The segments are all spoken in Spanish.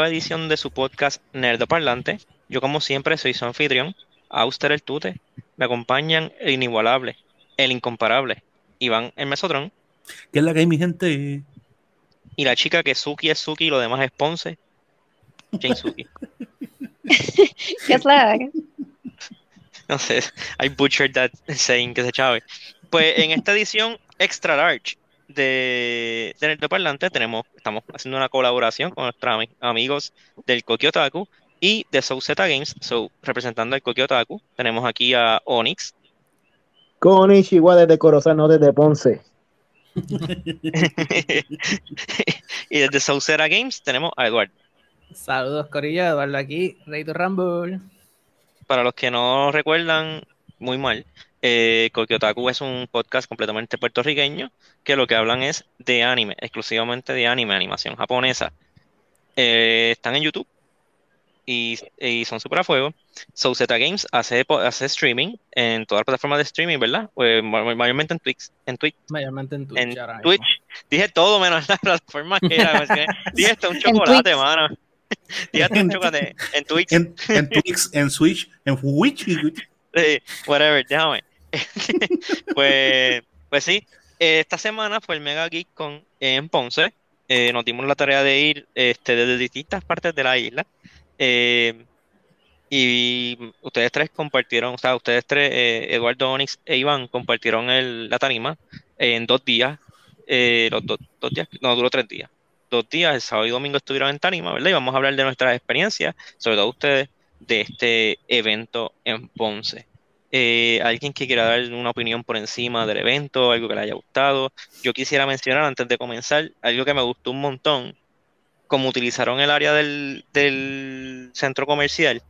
nueva edición de su podcast Nerdo Parlante. Yo como siempre soy su anfitrión, Auster el Tute. Me acompañan el inigualable, el incomparable, Iván el Mesotron. ¿Qué es la que hay, mi gente? Y la chica que Suki es Suki y lo demás es Ponce, Jane Suki. ¿Qué es la No sé, I butchered that saying que se chave. Pues en esta edición extra large de, de Nerdo Parlante tenemos, estamos haciendo una colaboración con nuestros ami- amigos del Kokiotaku y de Souzeta Games. So, representando al Kokiotaku, tenemos aquí a Onyx, Con Ichiwa desde Corozal, no desde Ponce. y desde Saucera Games tenemos a Eduardo. Saludos, Corillo, Eduardo aquí, Rey to Rumble. Para los que no recuerdan, muy mal, eh, Kokiotaku es un podcast completamente puertorriqueño que lo que hablan es de anime, exclusivamente de anime, animación japonesa. Eh, están en YouTube y, y son super a fuego. Souzeta Games hace, streaming en todas las plataformas de streaming, ¿verdad? Pues, ma- mayormente en Twitch, en Twitch, Mayormente en Twitch. en ahora mismo. Twitch. Dije todo menos la plataforma que era. Dije hasta un chocolate, Twitch. mano. Dije hasta un chocolate en Twitch. En, en Twix, en Switch, en Switch. Sí, whatever, déjame. pues, pues sí, esta semana fue el Mega Geek Con en Ponce. Eh, nos dimos la tarea de ir este, desde distintas partes de la isla. Eh, y ustedes tres compartieron, o sea, ustedes tres, eh, Eduardo, Onyx e Iván, compartieron el, la tarima en dos días. Eh, los do- dos días, no, duró tres días. Dos días, el sábado y domingo estuvieron en tarima, ¿verdad? Y vamos a hablar de nuestras experiencias, sobre todo ustedes, de este evento en Ponce. Eh, alguien que quiera dar una opinión por encima del evento, algo que le haya gustado. Yo quisiera mencionar antes de comenzar algo que me gustó un montón, como utilizaron el área del, centro comercial,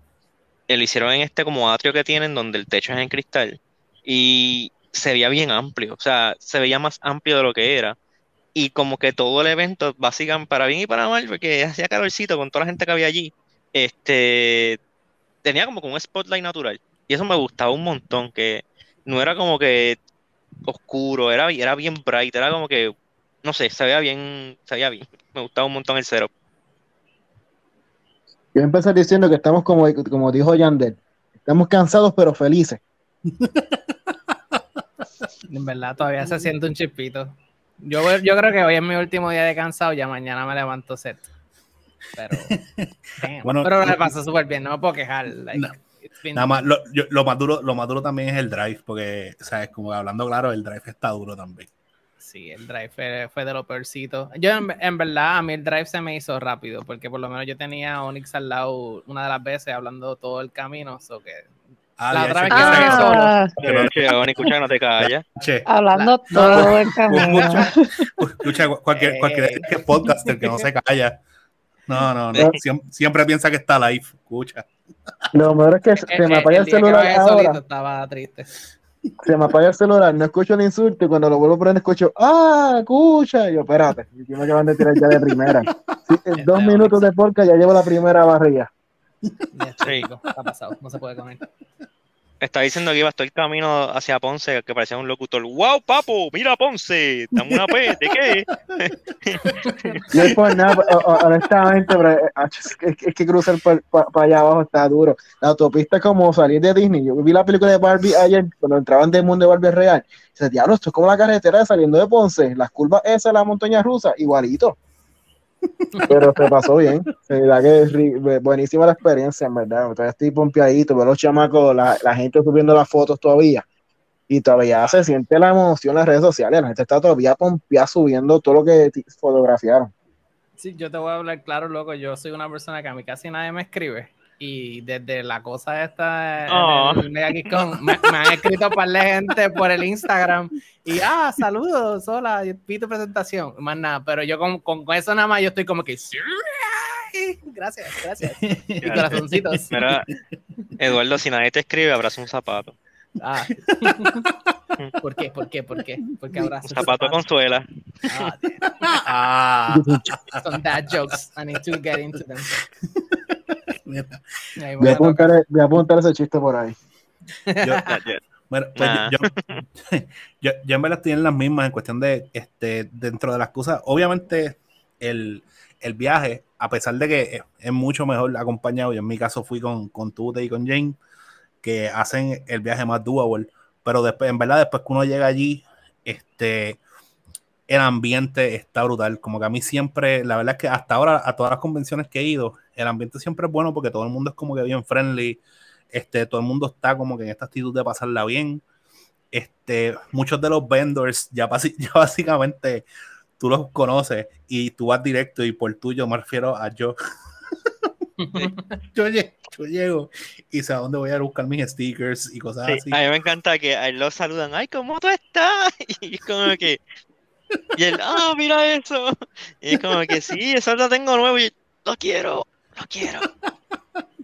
eh, lo hicieron en este como atrio que tienen donde el techo es en cristal y se veía bien amplio, o sea, se veía más amplio de lo que era. Y como que todo el evento, básicamente para bien y para mal, porque hacía calorcito con toda la gente que había allí, este tenía como que un spotlight natural. Y eso me gustaba un montón, que no era como que oscuro, era, era bien bright, era como que, no sé, se veía bien, se veía bien. Me gustaba un montón el setup. Yo empecé diciendo que estamos como, como dijo Yandel, estamos cansados pero felices. En verdad, todavía se siente un chispito. Yo, yo creo que hoy es mi último día de cansado, ya mañana me levanto set. Pero. Bueno, pero me no- pasó súper bien, no me puedo quejar. like, No. Nada más, lo, yo- lo más duro, lo más duro también es el drive, porque, sabes, como hablando claro, el drive está duro también. Sí, el drive fue, fue de lo peorcito. Yo, en, en verdad, a mí el drive se me hizo rápido, porque por lo menos yo tenía a Onyx al lado una de las veces hablando todo el camino, so que Ah, La otra vez que solo. Ah, Pero- Che, Oni, escucha que no te callas. che, hablando La- todo el camino. escucha, cualquier, cualquier Eh. podcaster que no se calla. No, no, no. Siempre, siempre piensa que está live. Escucha. Lo mejor es que se me apaga el celular solito estaba triste. se me apaga el celular, no escucho el insulto y cuando lo vuelvo a poner escucho, ah, escucha, y yo, espérate, y me acaban de tirar ya de primera. Sí, en dos Este, minutos de podcast ya llevo la primera barriga. Sí. Está pasado, no se puede comer. Está diciendo que iba todo el camino hacia Ponce, que parecía un locutor. ¡Wow, papo! ¡Mira Ponce! ¡Dame una P! ¿De qué? No es por nada, honestamente, pero, eh, ach, es, que- cruzar para allá abajo está duro. La autopista es como salir de Disney. Yo vi la película de Barbie ayer, cuando entraban del mundo de Barbie real. Dice, diablo, esto es como la carretera saliendo de Ponce. Las curvas esas, la montaña rusa, igualito. Pero se pasó bien. Verdad que buenísima la experiencia, en verdad. Estoy pompeadito, veo los chamacos, la, la gente subiendo las fotos todavía. Y todavía se siente la emoción en las redes sociales. La gente está todavía pompeada subiendo todo lo que fotografiaron. Sí, yo te voy a hablar claro, loco. Yo soy una persona que a mí casi nadie me escribe. Y desde la cosa esta en Oh. el Mega me, me han escrito par de gente por el Instagram. Y ah, saludos, hola, vi tu presentación. Más nada, pero yo con, con eso nada más yo estoy como que sí, gracias, gracias. Y corazoncitos. Mira, Eduardo, si nadie te escribe, abraza un zapato. Ah. ¿Por qué? ¿Por qué? ¿Por qué? ¿Por qué Un zapato con suela. Ah. Ah, Son dad jokes. I need to get into them. Voy a, apuntar, voy a apuntar ese chiste por ahí. yo, bueno, pues Nah. yo, yo, yo en verdad estoy en las mismas en cuestión de, este, dentro de las cosas, obviamente el, el viaje, a pesar de que es, es mucho mejor acompañado, yo en mi caso fui con, con Tute y con Jane, que hacen el viaje más doable, pero después, en verdad, después que uno llega allí, este, el ambiente está brutal, como que a mí siempre, la verdad es que hasta ahora, a todas las convenciones que he ido, el ambiente siempre es bueno porque todo el mundo es como que bien friendly, este, todo el mundo está como que en esta actitud de pasarla bien, este, muchos de los vendors ya, básicamente tú los conoces y tú vas directo y por tuyo me refiero a yo. yo, lle- yo llego y sé a dónde voy a buscar mis stickers y cosas Sí, así. a mí me encanta que a él lo saludan, ay, ¿cómo tú estás? Y es como que, y él, ah, mira eso. Y es como que, sí, eso lo tengo nuevo y lo quiero, lo quiero.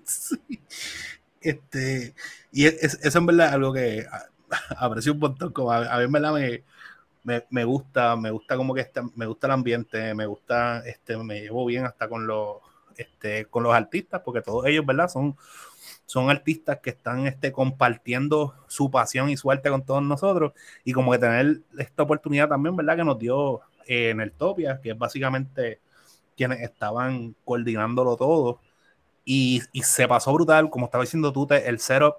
Sí. Este, y es- eso en verdad es algo que aprecio un montón. Como a, mí en verdad me, me, me gusta, me gusta como que este, me gusta el ambiente, me gusta, este, me llevo bien hasta con los, este, con los artistas, porque todos ellos, ¿verdad? Son, son artistas que están este, compartiendo su pasión y su arte con todos nosotros. Y como que tener esta oportunidad también, ¿verdad? Que nos dio eh, en el Topia, que es básicamente quienes estaban coordinándolo todo. Y, se pasó brutal, como estaba diciendo tú, el setup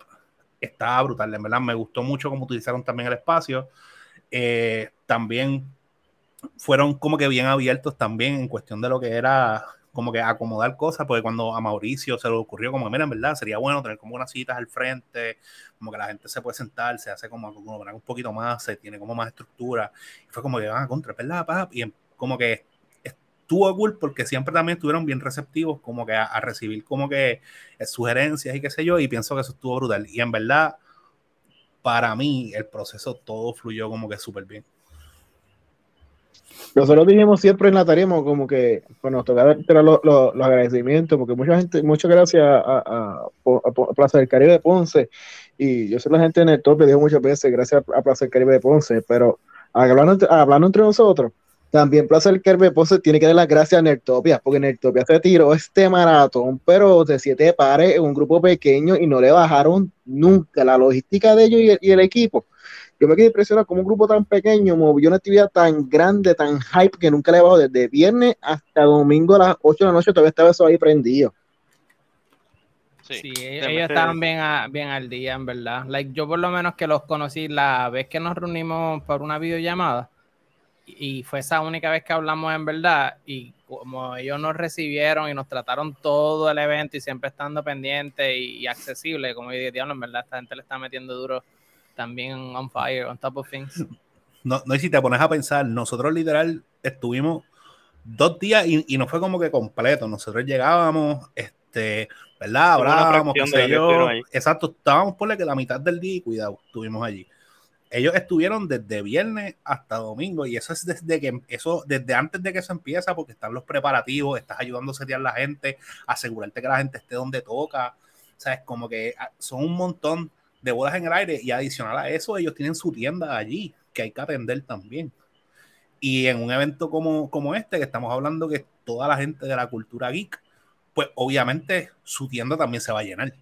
estaba brutal, en verdad me gustó mucho cómo utilizaron también el espacio. Eh, también fueron como que bien abiertos también en cuestión de lo que era como que acomodar cosas, porque cuando a Mauricio se le ocurrió como, mira, en verdad sería bueno tener como unas citas al frente, como que la gente se puede sentar, se hace como, un poquito más, se tiene como más estructura, y fue como que van a contra, ¿verdad? pap? Y en- como que estuvo cool porque siempre también estuvieron bien receptivos como que a, recibir como que eh, sugerencias y qué sé yo, y pienso que eso estuvo brutal. Y en verdad, para mí, el proceso todo fluyó como que súper bien. Nosotros dijimos siempre en la tarima como que cuando nos tocaba los, los- agradecimientos, porque mucha gente, muchas gracias a, a- Plaza del Caribe de Ponce, y yo sé la gente en el tope, dijo muchas veces gracias a Plaza del Caribe de Ponce, pero hablando, hablando entre nosotros, también Plaza del Caribe de Ponce tiene que dar las gracias a Nertopia, porque Nertopia se tiró este maratón, pero de siete pares en un grupo pequeño y no le bajaron nunca la logística de ellos y el- y el equipo. Yo me quedé impresionado como un grupo tan pequeño movió una actividad tan grande, tan hype que nunca le bajó desde viernes hasta domingo a las 8 de la noche, todavía estaba eso ahí prendido. Sí, Sí, ellos, estaban bien, a- bien al día, en verdad. Like, yo por lo menos que los conocí la vez que nos reunimos por una videollamada y fue esa única vez que hablamos en verdad y como ellos nos recibieron y nos trataron todo el evento y siempre estando pendientes y, y accesible, como yo dije, diablo, en verdad esta gente le está metiendo duro también on fire, on top of things. No, no, y si te pones a pensar, nosotros literal estuvimos dos días y, y no fue como que completo. Nosotros llegábamos, este, ¿verdad? Hablábamos, qué sé yo. Exacto, estábamos por la que la mitad del día y cuidado, estuvimos allí. Ellos estuvieron desde viernes hasta domingo y eso es desde que eso desde antes de que eso empieza porque están los preparativos, estás ayudando a setear la gente, asegurarte que la gente esté donde toca, sabes como que ah, son un montón de bolas en el aire y adicional a eso ellos tienen su tienda allí que hay que atender también. Y en un evento como, como este, que estamos hablando que toda la gente de la cultura geek, pues obviamente su tienda también se va a llenar.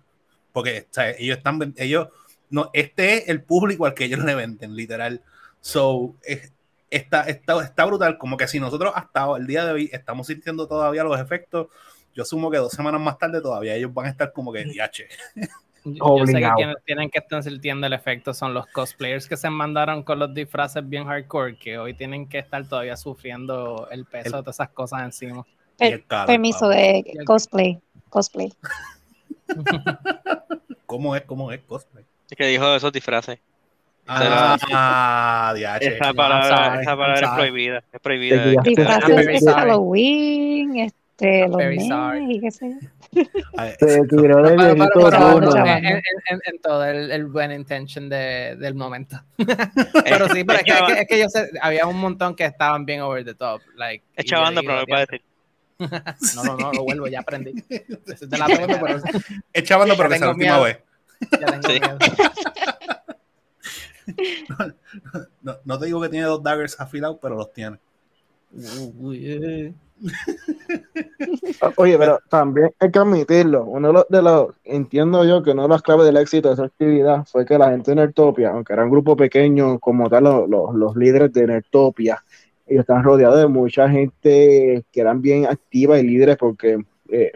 Porque ellos están, ellos, no, este es el público al que ellos le venden, literal. So, es- está, está, está brutal. Como que si nosotros hasta el día de hoy estamos sintiendo todavía los efectos, yo asumo que dos semanas más tarde todavía ellos van a estar como que DH. Yo sé que Obligado. quienes tienen que estar sintiendo el efecto son los cosplayers que se mandaron con los disfraces bien hardcore, que hoy tienen que estar todavía sufriendo el peso El- de todas esas cosas encima. El calor, permiso de cosplay. Cosplay. ¿Cómo es? ¿Cómo es cosplay? Es que dijo esos disfraces. Ah, DH. Esa palabra, esa palabra es prohibida. Es prohibida. Disfraces de. Halloween, este, los very nenes sorry. y qué sé yo. En, en- en- en todo el, el buen intention de- del momento. pero sí, pero es que, es que, es que yo sé, había un montón que estaban bien over the top. Like, Es chavando, pero no puede decir. No, no, no, lo vuelvo, ya aprendí. Te la pregunto, pero Es chavando, pero que sea la tengo última vez. Ya tengo Sí. miedo. No, no te digo que tiene dos daggers afilados, pero los tiene. Eh. Oye, pero también hay que admitirlo. Uno de los, de los- entiendo yo que una de las claves del éxito de esa actividad fue que la gente de Nertopia, aunque era un grupo pequeño como tal, los, los- los líderes de Nertopia, ellos estaban rodeados de mucha gente que eran bien activa y líderes porque eh,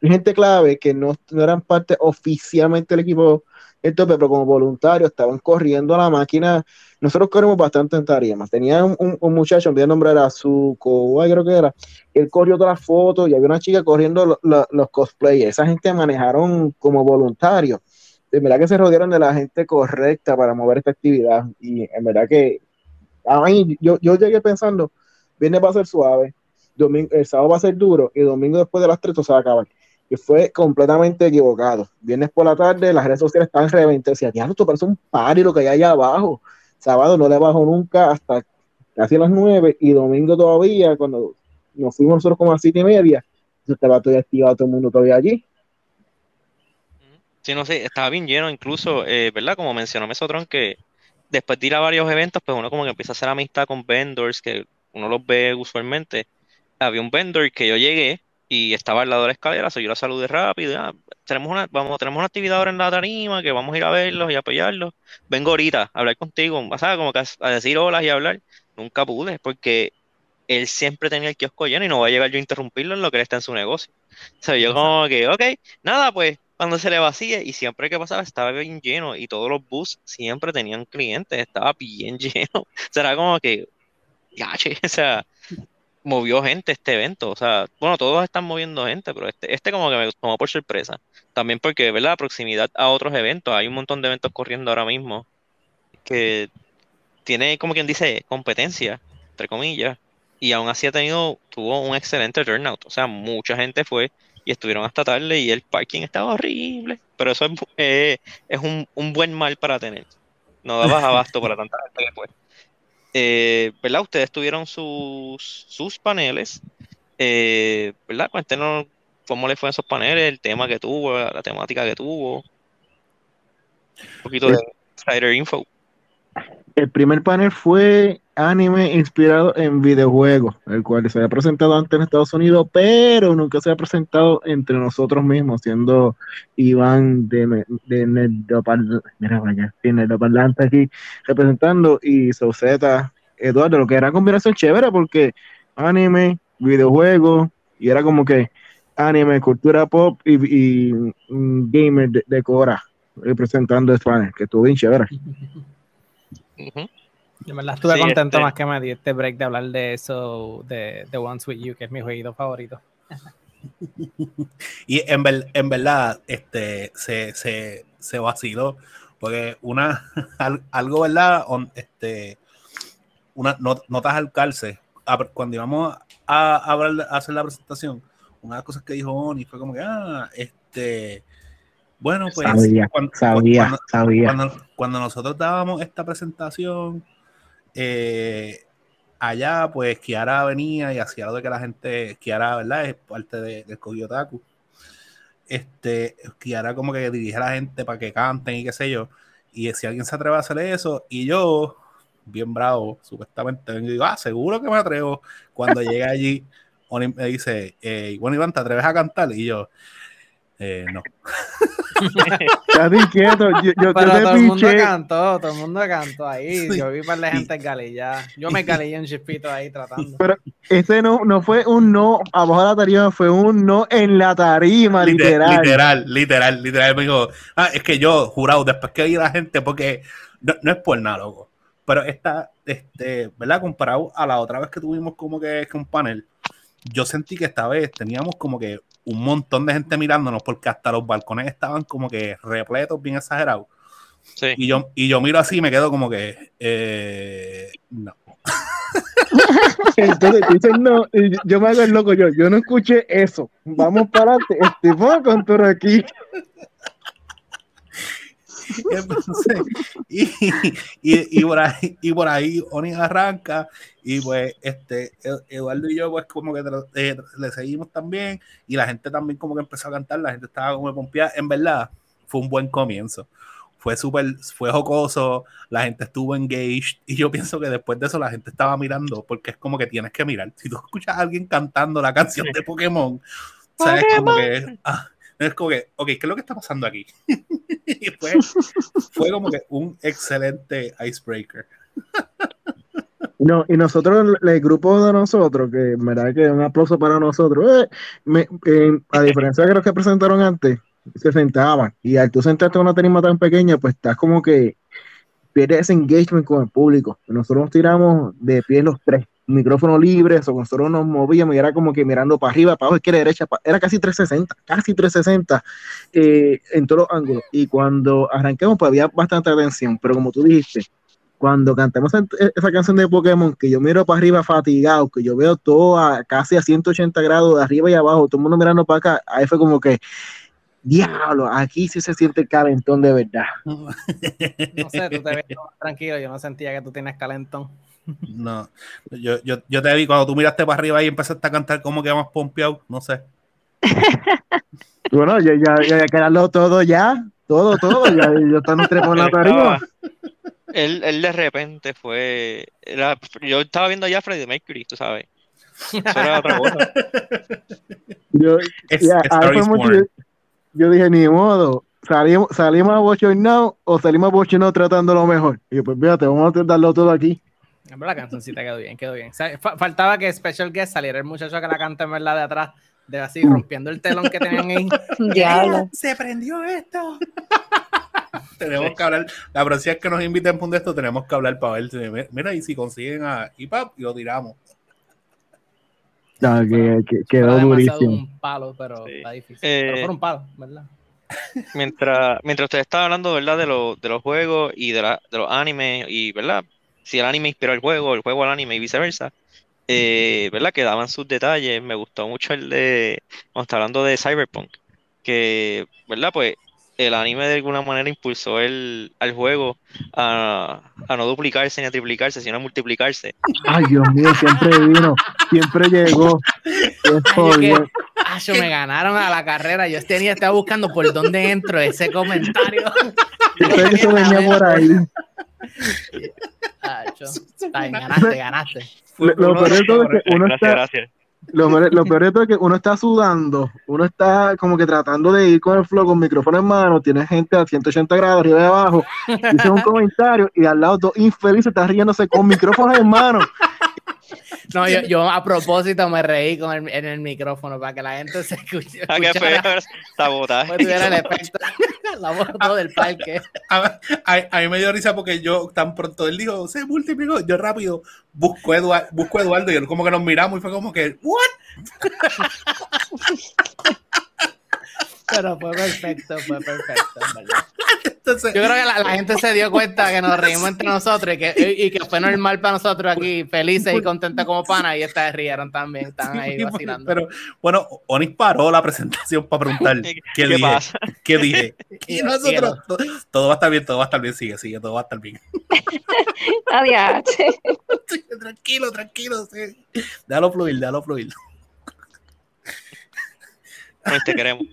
gente clave que no, no eran parte oficialmente del equipo del tope, pero como voluntarios estaban corriendo a la máquina. Nosotros corrimos bastante en tarimas. Tenía un, un, muchacho, olvidé el nombre, era Zuko, creo que era. Él corrió todas las fotos y había una chica corriendo lo- lo- los cosplayers. Esa gente manejaron como voluntarios. De verdad que se rodearon de la gente correcta para mover esta actividad. Y en verdad que a mí, yo, yo llegué pensando, viernes va a ser suave, domingo, el sábado va a ser duro y domingo después de las 3 todo se va a acabar. Y fue completamente equivocado. Viernes por la tarde, las redes sociales están reventadas. Decía, diablo, esto parece un party lo que hay allá abajo. Sábado no le bajo nunca hasta casi las 9 y domingo todavía, cuando nos fuimos nosotros como a las 7 y media, eso estaba todavía activado todo el mundo todavía allí. Sí, no sé, estaba bien lleno incluso, eh, ¿verdad? Como mencionó Mesotron, que después de ir a varios eventos, pues uno como que empieza a hacer amistad con vendors que uno los ve usualmente. Había un vendor que yo llegué y estaba al lado de la escalera, so yo lo saludé rápido, ah, tenemos una, vamos, tenemos una actividad ahora en la tarima, que vamos a ir a verlos y apoyarlos. Vengo ahorita a hablar contigo, ¿sabes? Como que a, a decir hola y a hablar. Nunca pude, porque él siempre tenía el kiosco lleno y no va a llegar yo a interrumpirlo en lo que él está en su negocio. O sea, yo como que, ok, nada, pues cuando se le vacíe y siempre que pasaba estaba bien lleno y todos los bus siempre tenían clientes, estaba bien lleno. O sea, era como que, ya, che, o sea, movió gente este evento. O sea, bueno, todos están moviendo gente, pero este, este como que me tomó por sorpresa. También porque, ¿verdad? Proximidad a otros eventos. Hay un montón de eventos corriendo ahora mismo que tiene, como quien dice, competencia, entre comillas. Y aún así ha tenido, tuvo un excelente turnout. O sea, mucha gente fue y estuvieron hasta tarde y el parking estaba horrible. Pero eso es, eh, es un, un buen mal para tener. No dabas abasto para tanta gente fue. Eh, ¿verdad? Ustedes tuvieron sus, sus paneles. Eh, ¿verdad? Cuéntenos cómo le fue en esos paneles, el tema que tuvo, la, la temática que tuvo. Un poquito de insider info. El primer panel fue anime inspirado en videojuegos, el cual se había presentado antes en Estados Unidos, pero nunca se ha presentado entre nosotros mismos, siendo Iván de, de Nerdoparl- mira Nerdoparlante aquí representando y Sauceta Eduardo, lo que era combinación chévere porque anime, videojuegos, y era como que anime, cultura pop y, y mm, gamer de, de Cora representando panel, que estuvo bien chévere. Ujú. Yo en verdad estuve Sí, contento este- más que me di este break de hablar de eso, de, de Once With You, que es mi jueguito favorito. Y en, ver- en verdad, este, se, se, se vaciló, porque una, al- algo, ¿verdad? On- este, una, not- notas al calce, a- cuando íbamos a, a hablar- a hacer la presentación, una de las cosas que dijo Oni fue como que, ah, este, bueno, pues, Sabía, cuando, Sabía, cuando- sabía. cuando, cuando nosotros dábamos esta presentación, eh, allá, pues Kiara venía y hacía lo de que la gente, Kiara, ¿verdad? Es parte de, del Kogyotaku. Este, Kiara como que dirige a la gente para que canten y qué sé yo. Y si alguien se atreve a hacer eso, y yo, bien bravo, supuestamente, vengo y digo, ah, seguro que me atrevo. Cuando llegué allí, me dice, eh, bueno, Iván, ¿te atreves a cantar? Y yo, eh, no. Estás inquieto. Yo, yo, yo Pero te todo el mundo piché. cantó, todo el mundo cantó ahí. Sí. Yo vi para la gente en galilla. Yo me galillé un chispito ahí tratando. Ese no, no fue un no abajo de la tarima, fue un no en la tarima, Liter- literal. literal, literal, literal. Me dijo, ah, es que yo, jurado, después que vi a la gente, porque no, no es por nada, loco. Pero esta, este, ¿verdad? Comparado a la otra vez que tuvimos como que, que un panel, yo sentí que esta vez teníamos como que un montón de gente mirándonos, porque hasta los balcones estaban como que repletos, bien exagerados. Sí. Y yo, y yo miro así y me quedo como que, eh, no. Entonces tú dices no, y yo- me hago el loco, yo, yo no escuché eso. Vamos para adelante, Estefan con todo aquí. Entonces, y, y, y por ahí, y por ahí Oni arranca y pues este Ed- Eduardo y yo pues como que eh, le seguimos también y la gente también como que empezó a cantar, la gente estaba como pompeada, en verdad fue un buen comienzo. Fue súper, fue jocoso, la gente estuvo engaged y yo pienso que después de eso la gente estaba mirando porque es como que tienes que mirar. Si tú escuchas a alguien cantando la canción de Pokémon, sabes como que, ah, es como que, ok, ¿qué es lo que está pasando aquí? y fue, fue como que un excelente icebreaker. No, y nosotros, el, grupo de nosotros, que en verdad que un aplauso para nosotros, eh, a diferencia de los que presentaron antes, se sentaban. Y al tú sentarte en una tarima tan pequeña, pues estás como que pierdes ese engagement con el público. Nosotros nos tiramos de pie los tres, micrófono libre, o nosotros nos movíamos y era como que mirando para arriba, para abajo, izquierda, derecha, era casi 360, casi 360 eh, en todos los ángulos. Y cuando arranquemos, pues había bastante atención, pero como tú dijiste, cuando cantamos esa canción de Pokémon, que yo miro para arriba fatigado, que yo veo todo a casi a 180 grados de arriba y abajo, todo el mundo mirando para acá, ahí fue como que, diablo, aquí sí se siente el calentón de verdad. No sé, tú te ves más tranquilo. Yo no sentía que tú tienes calentón. No, yo, yo, yo te vi cuando tú miraste para arriba y empezaste a cantar como que más pompeado, no sé. Bueno, ya, ya, ya, ya quedarlo todo ya, todo, todo, ya, yo estaba trepado en la estaba- Él, él de repente fue. era- yo estaba viendo ya a Freddie Mercury, tú sabes. Eso era otra cosa. Yo, yo dije, ni modo, salimos, salimos a bochornado o salimos a bochornado tratando lo mejor. Y yo, pues fíjate, vamos a darlo todo aquí. En verdad, La cancioncita quedó bien, quedó bien. O sea, fa- faltaba que Special Guest saliera el muchacho que la canta en verdad de atrás, de así rompiendo el telón que tenían ahí. Diablo. Se prendió esto. tenemos que hablar, la próxima vez que nos inviten por esto, tenemos que hablar para ver. si- Mira, y si consiguen a IPAP, y lo tiramos. No, que, que- quedó durísimo. un palo, pero Sí. está difícil. Eh, pero fue un palo, ¿verdad? Mientras, mientras ustedes estaban hablando, ¿verdad? De, los de los juegos y de, la, de los animes, y, ¿verdad? Si el anime inspiró el juego, el juego al anime y viceversa, eh, ¿verdad? Que daban sus detalles. Me gustó mucho el de, cuando está hablando de Cyberpunk, que, ¿verdad? Pues el anime de alguna manera impulsó el, al juego a, a no duplicarse ni a triplicarse, sino a multiplicarse. Ay, Dios mío, siempre vino, siempre llegó. Ay, que-. Ah, yo me ganaron a la carrera. Yo tenía, estaba buscando por dónde entro ese comentario. Yo que eso venía por ahí. Yo- está bien, ganaste, ganaste. Lo, lo peor de todo es que uno Gracias, está, gracias. lo, peor- lo peor de todo es que uno está sudando, uno está como que tratando de ir con el flow, con micrófono en mano, tiene gente a 180 grados arriba y abajo, dice un comentario y al lado dos infelices están riéndose con micrófonos en mano. No, yo, yo a propósito me reí con el, en el micrófono para que la gente se escuche. Ah, qué feo, sabotaje. tuviera el efecto. La voz todo del parque. A, a- a mí me dio risa porque yo tan pronto él dijo, se multiplicó, yo rápido busco, a Eduardo, busco a Eduardo y él como que nos miramos y fue como que, ¿what? Pero fue perfecto, fue perfecto, en verdad. Entonces, Yo creo que la, la gente se dio cuenta que nos reímos entre nosotros y que, y, y que fue normal para nosotros aquí, felices y contentos como panas, y estas rieron también, estaban ahí vacilando. pero bueno, Onis paró la presentación para preguntar ¿Qué, qué, dije, pasa? qué dije. Y- nosotros, todo, todo va a estar bien, todo va a estar bien, sigue, sigue, todo va a estar bien. Adiós. tranquilo, tranquilo, sí. Déjalo fluir, déjalo fluir. Pues te queremos.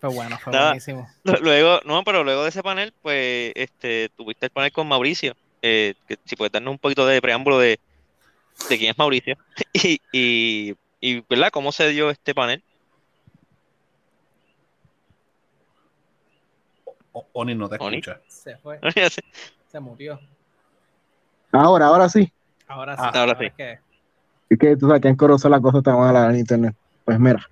Fue bueno, fue Nada. buenísimo. Luego, no, pero luego de ese panel, pues, este, tuviste el panel con Mauricio. eh, que si puedes darnos un poquito de preámbulo de, de quién es Mauricio. Y, y, y, ¿verdad? ¿Cómo se dio este panel? O- Onis no te escucha. Se fue, se murió. Ahora, ahora sí. Ahora sí. Ah, ahora sí. es que- Es que tú sabes que en Corozo la cosa está mala en internet. Pues mira,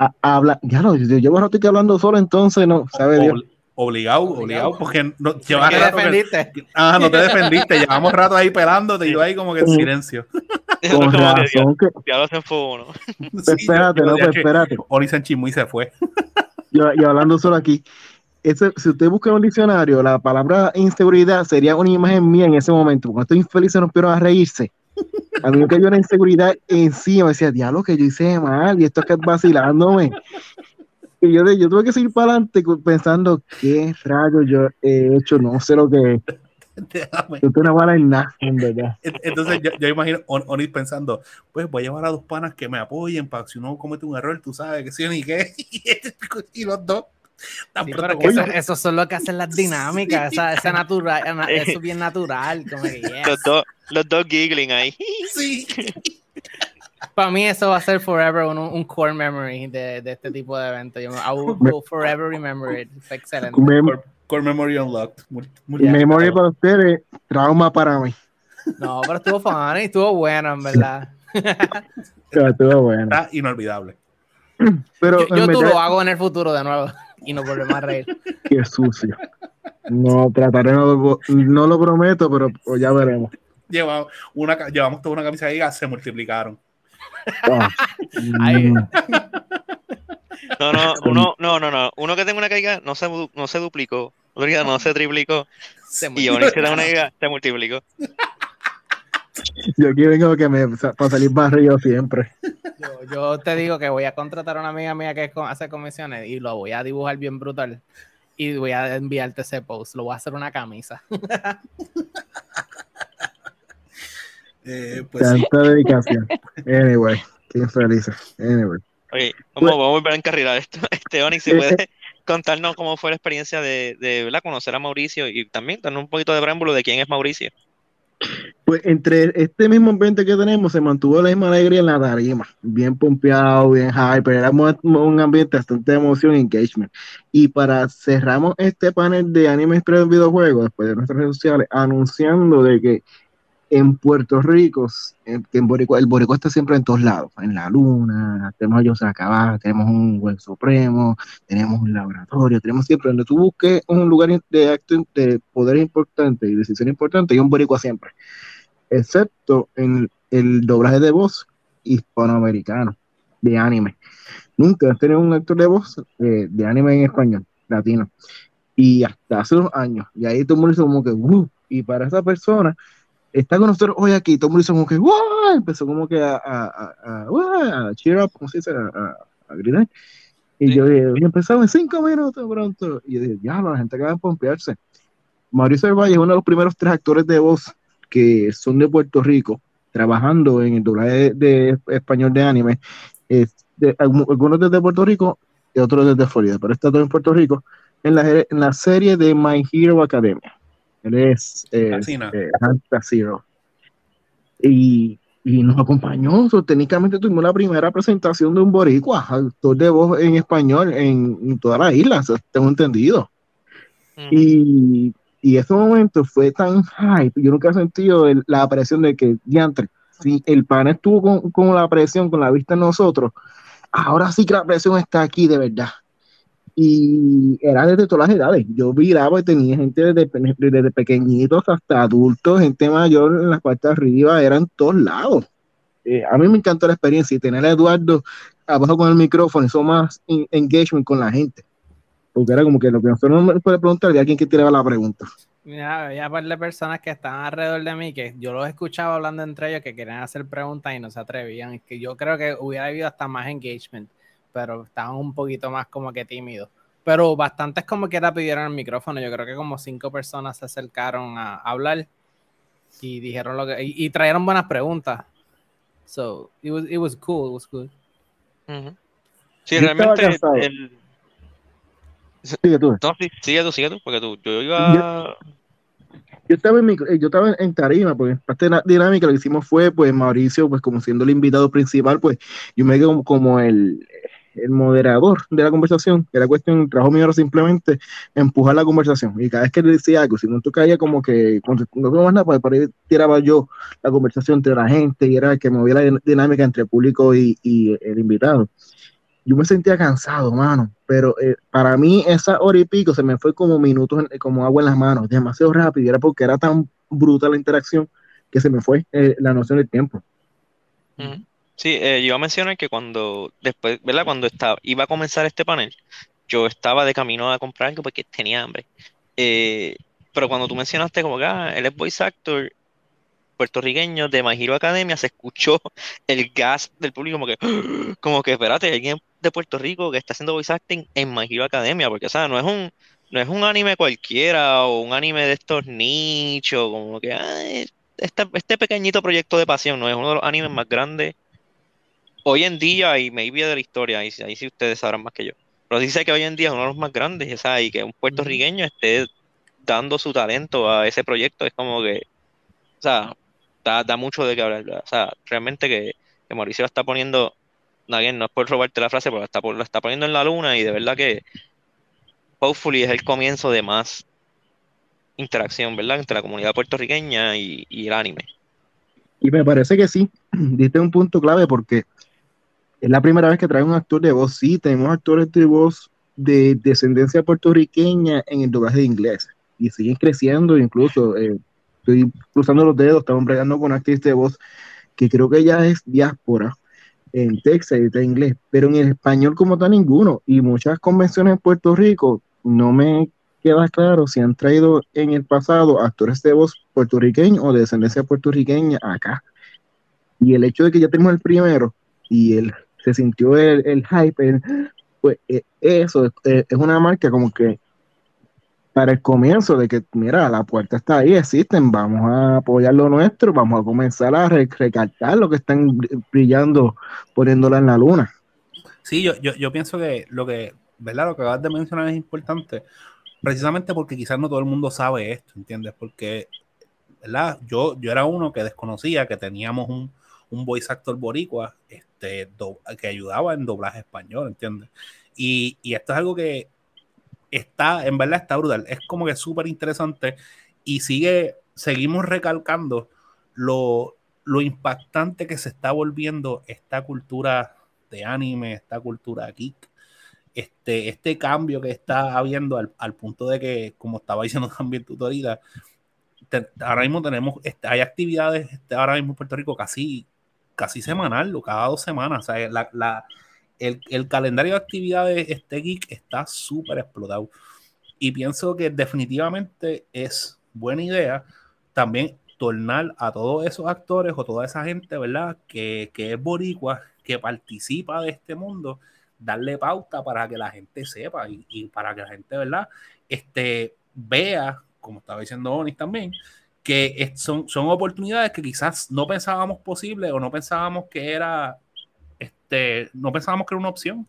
a- habla, ya no, yo llevo rato que hablando solo, entonces no, sabe Dios. Obli- Obligado, Obligado. obligado, porque no, ¿Por llevas qué rato que- defendiste? ah, no te defendiste, llevamos rato ahí pelándote y yo ahí como que en silencio. Con Como que ya, razón que, ya lo se fue uno. pues Sí, espérate, no, espérate. Onis en chismo y se fue. Yo, y hablando solo aquí, ese, si usted busca en un diccionario, la palabra inseguridad sería una imagen mía en ese momento. Cuando estos infelices nos empezaron a reírse, a mí me cayó una inseguridad encima. Decía, diablo, que yo hice mal y esto es que es vacilándome. Y yo, yo tuve que seguir para adelante pensando, ¿qué rayos yo he hecho? No sé lo que es. Déjame. Yo tengo una bala en nada, en verdad. Entonces yo, yo imagino On- Onis pensando, pues voy a llevar a dos panas que me apoyen para que si uno comete un error, tú sabes que sí ni qué. Y los dos. Sí, pero que eso, eso son lo que hacen las dinámicas, esa, esa natural, eso es bien natural. Como que, yes. Los dos, los dos giggling ahí. Sí. Para mí eso va a ser forever un, un core memory de, de este tipo de eventos. Yo, I will, will forever remember it. Fue excelente. Por, Core Memory Unlocked. Mul- Y Memory para ustedes, trauma para mí. No, pero estuvo funny, estuvo bueno, en verdad. Pero estuvo bueno. Está inolvidable. Pero Yo, yo tú lo hago en el futuro de nuevo y nos volvemos a reír. qué sucio. No, trataré, no, no lo prometo, pero pues ya veremos. Llevamos, una, llevamos toda una camisa de se multiplicaron. Ah, Ay. mm, No, no, uno, no, no, no. Uno que tenga una giga no se, no se duplicó. Otro no se triplicó. Se Y Onix que tenga una giga se multiplicó. Yo aquí vengo que me, para salir barrio siempre. Yo, yo te digo que voy a contratar a una amiga mía que hace comisiones y lo voy a dibujar bien brutal. Y voy a enviarte ese post. Lo voy a hacer una camisa. Eh, pues sí. Tanta dedicación. Anyway, qué infelices. Anyway. Oye, vamos, vamos a volver a encarrilar esto. Este Onix, si Eh, puede contarnos cómo fue la experiencia de, de conocer a Mauricio y también darnos un poquito de preámbulo de quién es Mauricio. Pues entre este mismo ambiente que tenemos se mantuvo la misma alegría en la tarima, bien pompeado, bien hyper, era un ambiente bastante de emoción y engagement. Y para cerramos este panel de anime en videojuegos, después de nuestras redes sociales, anunciando de que en Puerto Rico, en, en el Boricua está siempre en todos lados, en la luna, tenemos a José Acabá, tenemos un buen supremo, tenemos un laboratorio, tenemos siempre donde tú busques un lugar de acto de poder importante y decisión importante, y un Boricua siempre excepto en el doblaje de voz hispanoamericano de anime. Nunca has tenido un actor de voz eh, de anime en español, latino. Y hasta hace unos años. Y ahí todo el como que, "Uh", Y para esa persona, está con nosotros hoy aquí. Todo el mundo hizo como que, ¡wow! Empezó como que a, a, a, a, a cheer up, ¿cómo se dice? A, gritar. Y Sí. yo dije, empezamos en cinco minutos pronto. Y yo dije, ya, la gente acaba de pompearse. Mauricio del Valle es uno de los primeros tres actores de voz que son de Puerto Rico, trabajando en el doblaje de, de español de anime. Es de- algu- algunos desde Puerto Rico y otros desde Florida, pero está todo en Puerto Rico, en la, en la serie de My Hero Academia. Él es eh, eh, Zero. Y, y nos acompañó, so, técnicamente tuvimos la primera presentación de un boricua, actor de voz en español en, en toda la isla, so, tengo entendido. Y, y ese momento fue tan hype, yo nunca he sentido el- la presión de que, diantre, si el panel estuvo con, con la presión, con la vista en nosotros, ahora sí que la presión está aquí de verdad. Y era desde todas las edades. Yo miraba y tenía gente desde, desde pequeñitos hasta adultos, gente mayor en las partes arriba, eran todos lados. Eh, a mí me encantó la experiencia y tener a Eduardo abajo con el micrófono, hizo más en- engagement con la gente. Porque era como que lo que nosotros no puede preguntar de alguien que tiraba la pregunta. Mira, había par de personas que estaban alrededor de mí que yo los escuchaba hablando entre ellos que querían hacer preguntas y no se atrevían. Es que yo creo que hubiera habido hasta más engagement, pero estaban un poquito más como que tímidos. Pero bastantes como que era pidieron el micrófono. Yo creo que como cinco personas se acercaron a hablar y dijeron lo que y, y trajeron buenas preguntas. So it was, it was cool, it was cool. Sí, Yo realmente el, Sigue tú. no, sí, sigue tú, sigue tú, porque tú, yo iba Yo estaba en, mi- eh, yo estaba en tarima, porque parte de la dinámica lo que hicimos fue, pues Mauricio, pues como siendo el invitado principal, pues yo me quedé como, como el, el moderador de la conversación, que era cuestión, el trabajo mío era simplemente empujar la conversación. Y cada vez que le decía algo, si no tú caía como que, no más nada, pues por ahí tiraba yo la conversación entre la gente y era el que movía la din- dinámica entre el público y, y el invitado. Yo me sentía cansado, mano, pero eh, para mí esa hora y pico se me fue como minutos, como agua en las manos, demasiado rápido, y era porque era tan bruta la interacción que se me fue eh, la noción del tiempo. Ujú. Sí, eh, yo iba a mencionar que cuando, después, ¿verdad? Cuando estaba, iba a comenzar este panel, yo estaba de camino a comprar algo porque tenía hambre. Eh, pero cuando tú mencionaste como que ah, él es voice actor puertorriqueño de My Hero Academia, se escuchó el gas del público como que, como que, espérate, alguien de Puerto Rico que está haciendo voice acting en My Hero Academia, porque, o sea, no es un, no es un anime cualquiera o un anime de estos nichos, como que, ay, este, este pequeñito proyecto de pasión, no es uno de los animes más grandes hoy en día y maybe de la historia, y ahí sí ustedes sabrán más que yo. Pero sí sé que hoy en día es uno de los más grandes, sea, y que un puertorriqueño esté dando su talento a ese proyecto es como que, o sea, da, da mucho de qué hablar, ¿verdad? O sea, realmente que, que Mauricio la está poniendo, again, no es por robarte la frase, pero la está, la está poniendo en la luna y de verdad que hopefully es el comienzo de más interacción, ¿verdad? Entre la comunidad puertorriqueña y, y el anime. Y me parece que sí, diste un punto clave porque es la primera vez que trae un actor de voz. Sí, tenemos actores de voz de descendencia puertorriqueña en el doblaje de inglés y siguen creciendo. Incluso eh, estoy cruzando los dedos, estamos bregando con actriz de voz que creo que ya es diáspora en Texas y está en inglés, pero en el español como tal ninguno. Y muchas convenciones en Puerto Rico no me queda claro si han traído en el pasado actores de voz puertorriqueños o de descendencia puertorriqueña acá. Y el hecho de que ya tenemos el primero y el, se sintió el, el hype, pues eh, eso es, eh, es una marca como que para el comienzo de que, mira, la puerta está ahí, existen, vamos a apoyar lo nuestro, vamos a comenzar a re- recalcar lo que están br- brillando, poniéndola en la luna. Sí, yo, yo, yo pienso que lo que, ¿verdad? Lo que acabas de mencionar es importante, precisamente porque quizás no todo el mundo sabe esto, ¿entiendes? Porque, ¿verdad? Yo, yo era uno que desconocía que teníamos un, un voice actor boricua este, do- que ayudaba en doblaje español, ¿entiendes? Y, y esto es algo que está, en verdad está brutal, es como que súper interesante y sigue, seguimos recalcando lo, lo impactante que se está volviendo esta cultura de anime, esta cultura geek, este, este cambio que está habiendo al, al punto de que, como estaba diciendo también tú ahorita, ahora mismo tenemos, este, hay actividades este, ahora mismo en Puerto Rico casi, casi semanal o cada dos semanas. O sea, el, el calendario de actividades este geek está súper explotado. Y pienso que definitivamente es buena idea también tornar a todos esos actores o toda esa gente, ¿verdad? Que, que es boricua, que participa de este mundo, darle pauta para que la gente sepa y, y para que la gente, ¿verdad? Este, vea, como estaba diciendo Onis también, que son, son oportunidades que quizás no pensábamos posible o no pensábamos que era, este, no pensábamos que era una opción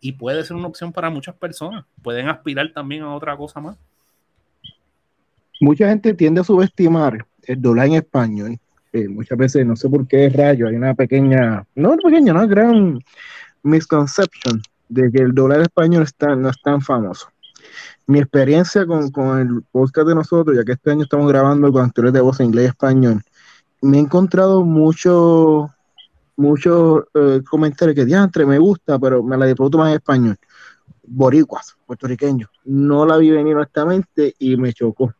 y puede ser una opción para muchas personas. Pueden aspirar también a otra cosa más. Mucha gente tiende a subestimar el dólar en español. Eh, muchas veces, no sé por qué rayo, hay una pequeña, no pequeña, una gran misconception de que el dólar español está, no es tan famoso. Mi experiencia con, con el podcast de nosotros, ya que este año estamos grabando con actores de voz en inglés y español, me he encontrado muchos muchos eh, comentarios que diantre me gusta, pero me la disfruto más en español. Boricuas, puertorriqueños. No la vi venir honestamente y me chocó.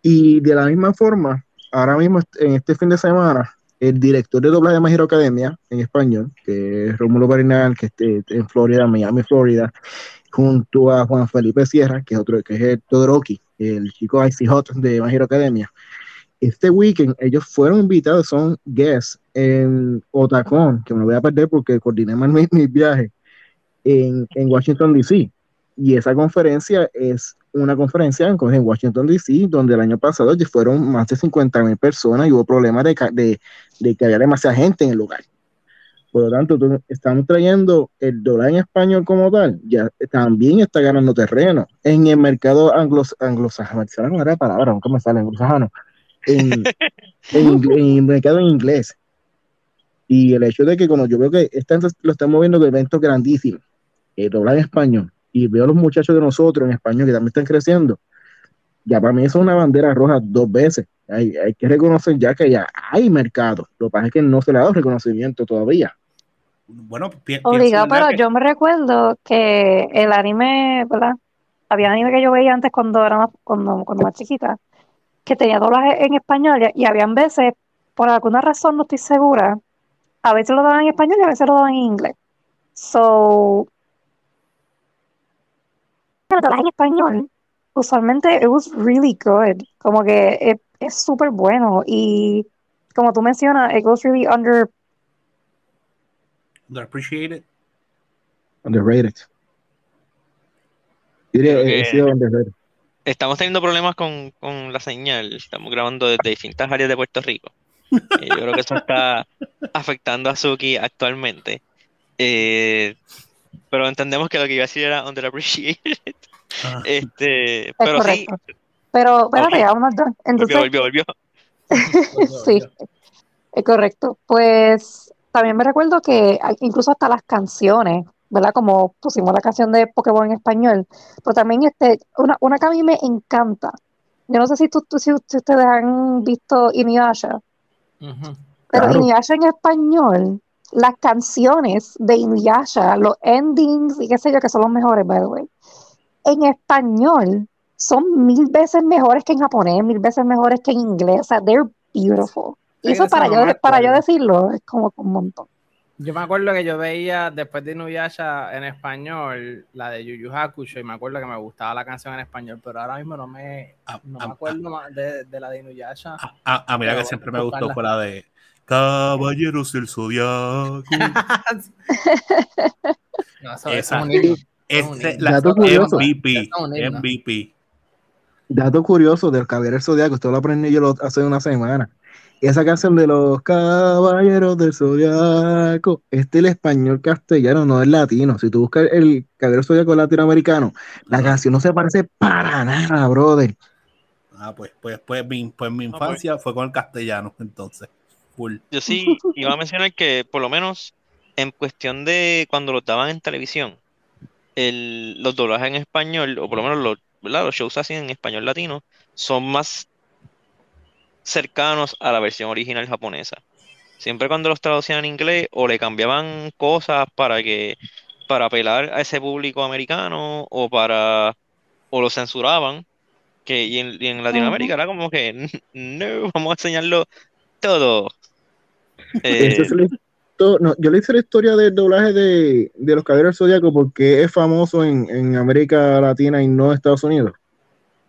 Y de la misma forma, ahora mismo en este fin de semana, el director de doblaje de My Hero Academia en español, que es Rómulo Barinal, que esté en Florida, Miami, Florida, junto a Juan Felipe Sierra, que es otro, que es el Todoroki, el chico Icy Hot de My Hero Academia. Este weekend ellos fueron invitados, son guests en Otacon, que me voy a perder porque coordiné mal mis, mis viajes, en, en Washington, D.C. Y esa conferencia es una conferencia en, en Washington, D.C., donde el año pasado ya fueron más de 50 mil personas y hubo problemas de, de, de que había demasiada gente en el lugar. Por lo tanto, tú- estamos trayendo el dólar en español como tal, ya también está ganando terreno en el mercado anglos, anglosajano, no era la palabra, nunca me sale anglosajano, en, en, el mercado en inglés. Y el hecho de que cuando yo veo que están, lo están moviendo de eventos grandísimos, el dólar en español, y veo a los muchachos de nosotros en español que también están creciendo, ya para mí eso es una bandera roja dos veces. Hay, hay que reconocer ya que ya hay mercado. Lo que pasa es que no se le ha dado reconocimiento todavía. Bueno, Obligado, pero que- yo me recuerdo que el anime, ¿verdad? Había anime que yo veía antes cuando era más, cuando, cuando más chiquita, que tenía doblaje en español y, y habían veces, por alguna razón no estoy segura, a veces lo daban en español y a veces lo daban en inglés. So, el doblaje en español, usualmente it was really good, como que es- es súper bueno y como tú mencionas, it goes really under Underappreciated. Underrated. He sido underrated. Estamos teniendo problemas con, con la señal. Estamos grabando desde distintas áreas de Puerto Rico. Eh, yo creo que eso está afectando a Suki actualmente. Eh, pero entendemos que lo que iba a decir era underappreciated. Ah, Este, Es pero sí. Pero, espérate, Ok. I'm not done. Entonces, volvió, volvió, volvió. sí, es correcto. Pues también me recuerdo que incluso hasta las canciones ¿verdad? Como pusimos la canción de Pokémon en español, pero también este, una, una que a mí me encanta. Yo no sé si, tú, tú- si, si ustedes han visto Inuyasha, pero Claro. Inuyasha en español, las canciones de Inuyasha, los endings y qué sé yo, que son los mejores, by the way, en español son mil veces mejores que en japonés, mil veces mejores que en inglés. O sea, they're beautiful. Y Sí, eso eso para yo, para yo decirlo es como un montón. Yo me acuerdo que yo veía después de Inuyasha en español la de Yu Yu Hakusho y me acuerdo que me gustaba la canción en español, pero ahora mismo no me, A, no a- me acuerdo más de, de la de Inuyasha. a- a- a mí la que siempre me gustó fue la de Caballeros del Zodiaco. No, eso, eso Esa. es un. Este, la. MVP. MVP. Dato curioso del Caballero Zodiaco, esto lo aprendí yo lo- hace una semana. Esa canción de los Caballeros del Zodiaco, este es el español castellano, no es latino. Si tú buscas el Caballero Zodiaco latinoamericano, la canción no se parece para nada, brother. Ah, pues, pues, pues, mi, pues mi Ah, pues. infancia fue con el castellano, entonces. Full. Yo sí iba a mencionar que por lo menos en cuestión de cuando lo daban en televisión, el, los doblajes en español, o por lo menos los, ¿verdad? los shows así en español latino, son más cercanos a la versión original japonesa. Siempre cuando los traducían en inglés o le cambiaban cosas para que para apelar a ese público americano o para o lo censuraban, que y en, y en Latinoamérica era como que no, vamos a enseñarlo todo. Eh, es no, yo le hice la historia del doblaje de, de los Caballeros del Zodiaco porque es famoso en, en América Latina y no en Estados Unidos.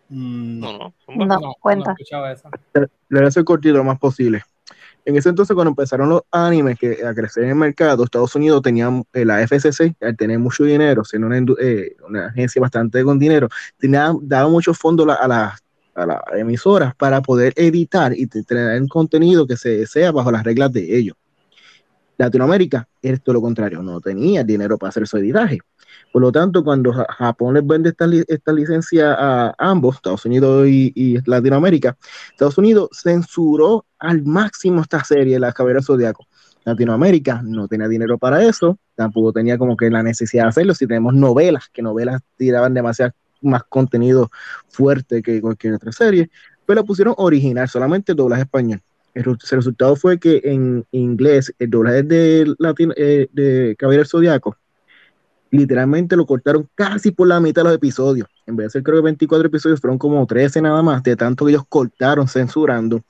Mm, no, no, No, buenos. cuenta. he escuchado eso. Le voy a hacer cortito lo más posible. En ese entonces, cuando empezaron los animes que, a crecer en el mercado, Estados Unidos tenía eh, la FCC, al tener mucho dinero, siendo una, eh, una agencia bastante con dinero, tenía, daba muchos fondos a, las a las emisoras para poder editar y traer contenido que se sea bajo las reglas de ellos. Latinoamérica es todo lo contrario, no tenía dinero para hacer su editaje. Por lo tanto, cuando Ja- Japón les vende esta, esta licencia a ambos, Estados Unidos y, Latinoamérica, Estados Unidos censuró al máximo esta serie, La Caballeros Zodiaco. Latinoamérica no tenía dinero para eso, tampoco tenía como que la necesidad de hacerlo. Si tenemos novelas, que novelas tiraban demasiado más contenido fuerte que cualquier otra serie, pero pusieron original, solamente doblaje español. El, resultado fue que en inglés, el doblaje de, eh, de Caballeros Zodiaco, literalmente lo cortaron casi por la mitad de los episodios. En vez de ser creo que 24 episodios, fueron como 13 nada más, de tanto que ellos cortaron censurando.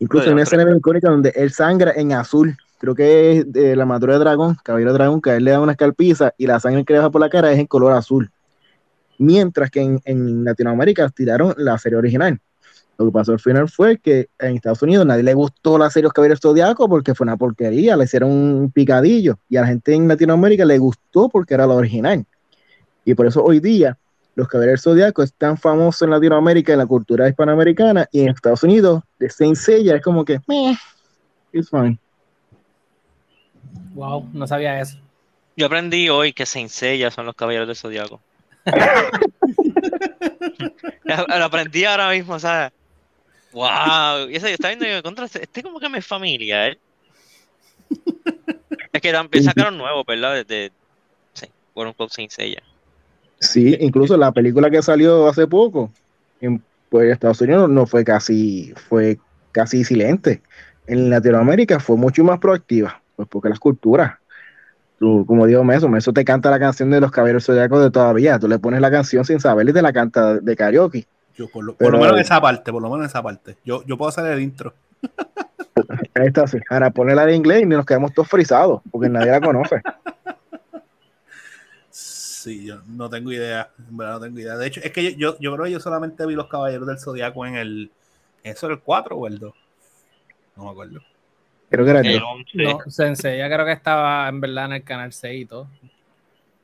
Incluso hay una escena icónica donde él sangra en azul. Creo que es de la madura de dragón, caballero de dragón, que a él le da una escalpiza y la sangre que le baja por la cara es en color azul. Mientras que en, en Latinoamérica tiraron la serie original. Lo que pasó al final fue que en Estados Unidos nadie le gustó la serie Los Caballeros Zodiaco porque fue una porquería, le hicieron un picadillo. Y a la gente en Latinoamérica le gustó porque era la original. Y por eso hoy día los Caballeros Zodiaco es tan famoso en Latinoamérica, en la cultura hispanoamericana, y en Estados Unidos, de Saint Seiya es como que, meh, it's fine. Wow, no sabía eso. Yo aprendí hoy que Saint Seiya son los caballeros del Zodiaco. Lo lo aprendí ahora mismo, ¿sabes? ¡Wow! Y eso yo estaba viendo y contra, este como que me es familiar. Es que también sacaron nuevo, ¿verdad? Desde sí, bueno, con Saint Seiya. Sí, incluso la película que salió hace poco, en pues, Estados Unidos no fue casi, fue casi silente. En Latinoamérica fue mucho más proactiva, pues porque las culturas. Tú, como digo Meso, Meso te canta la canción de los caballeros zodiacos de todavía. Tú le pones la canción sin saber y te la canta de karaoke. Yo por, lo, por Pero- lo menos esa parte, por lo menos esa parte. Yo, yo puedo hacer el intro. Ahí está, sí. Ahora ponela de inglés y nos quedamos todos frisados, porque nadie la conoce. Sí, yo no tengo idea. En verdad no tengo idea. De hecho, es que yo, yo, yo creo que yo solamente vi los Caballeros del Zodiaco en el. ¿Eso era el 4 o el 2? No me acuerdo. Creo que era el El dos. 11. No, Sensei, ya creo que estaba en verdad en el canal 6 y todo.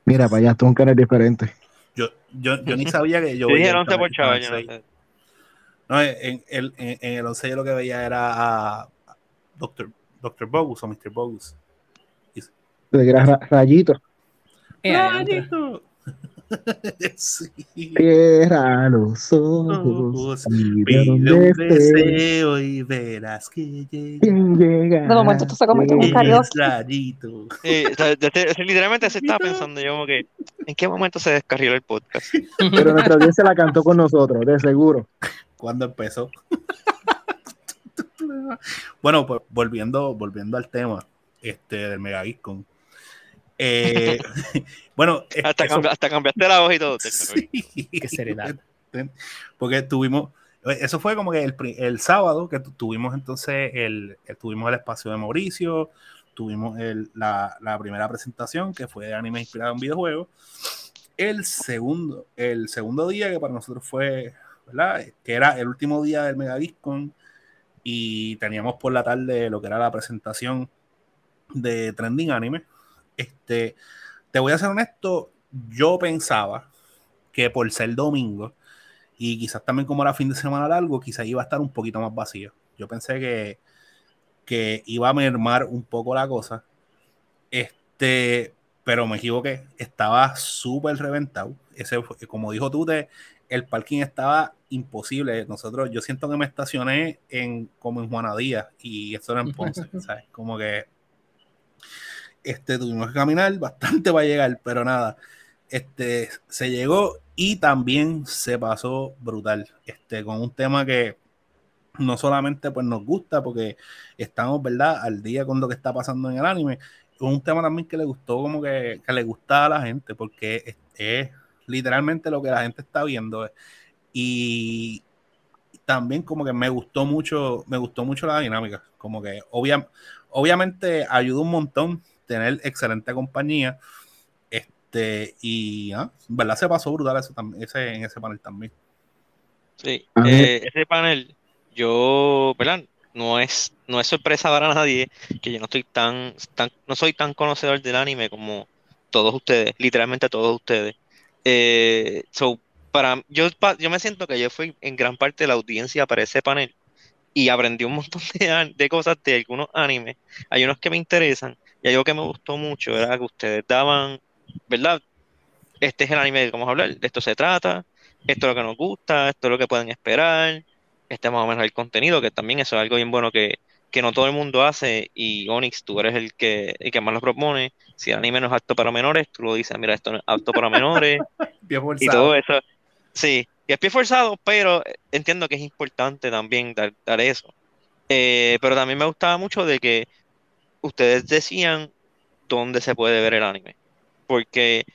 Mira, para allá, esto es un canal diferente. Yo, yo, ni sabía que yo Yo dije veía el el 11 por chaval, yo no 6. sé. No, en, el, en, en el 11 yo lo que veía era a Dr. Dr. Bogus o Mr. Bogus. Era ra- rayito. Eh, Rayito. Sí. Cierra los ojos. Pide un deseo y verás que llega. De momento esto se convirtió en un Es karaoke. rarito. Eh, o sea, yo te- literalmente se estaba pensando yo como que, ¿en qué momento se descarriló el podcast? Pero nuestra audiencia la cantó con nosotros, de seguro. ¿Cuándo empezó? bueno, pues volviendo, volviendo al tema este, del Mega. Eh, bueno, Hasta, eso- cambi- hasta cambiaste la voz y todo. Sí. Qué seriedad. Porque tuvimos, eso fue como que el, el sábado que tu- tuvimos entonces el, el- tuvimos el espacio de Mauricio, tuvimos el- la, la primera presentación que fue de anime inspirado en videojuegos. El segundo, el segundo día que para nosotros fue, ¿verdad? Que era el último día del Mega Geekcon y teníamos por la tarde lo que era la presentación de Trending Anime. Este, te voy a ser honesto, yo pensaba que por ser domingo y quizás también como era fin de semana largo, quizás iba a estar un poquito más vacío. Yo pensé que, que iba a mermar un poco la cosa. Este, pero me equivoqué. Estaba súper reventado. Ese, como dijo tú, te, el parking estaba imposible. Nosotros, yo siento que me estacioné en como en Juanadía y esto era en Ponce, ¿sabes? Como que este, tuvimos que caminar bastante para llegar, pero nada. Este, se llegó y también se pasó brutal. Este, con un tema que no solamente pues nos gusta porque estamos, ¿verdad?, al día con lo que está pasando en el anime. Un tema también que le gustó, como que, que le gusta a la gente, porque es, es literalmente lo que la gente está viendo. Y también como que me gustó mucho, me gustó mucho la dinámica. Como que obvia- obviamente ayuda un montón tener excelente compañía. Este, y ah, en verdad se pasó brutal eso también, ese, en ese panel también. Sí, eh, ese panel, yo, ¿verdad? No es, no es sorpresa para nadie que yo no estoy tan, tan, no soy tan conocedor del anime como todos ustedes, literalmente todos ustedes. Eh, so, para, yo, yo me siento que yo fui en gran parte de la audiencia para ese panel y aprendí un montón de, de cosas de algunos animes. Hay unos que me interesan y algo que me gustó mucho era que ustedes daban, ¿verdad? Este es el anime que vamos a hablar, de esto se trata, esto es lo que nos gusta, esto es lo que pueden esperar, este es más o menos el contenido, que también eso es algo bien bueno que, que no todo el mundo hace y Onyx, tú eres el que, el que más lo propone. Si el anime no es apto para menores, tú lo dices, mira, esto no es apto para menores y todo eso. Sí, y es pie forzado, pero entiendo que es importante también dar, dar eso. Eh, pero también me gustaba mucho de que ustedes decían dónde se puede ver el anime. Porque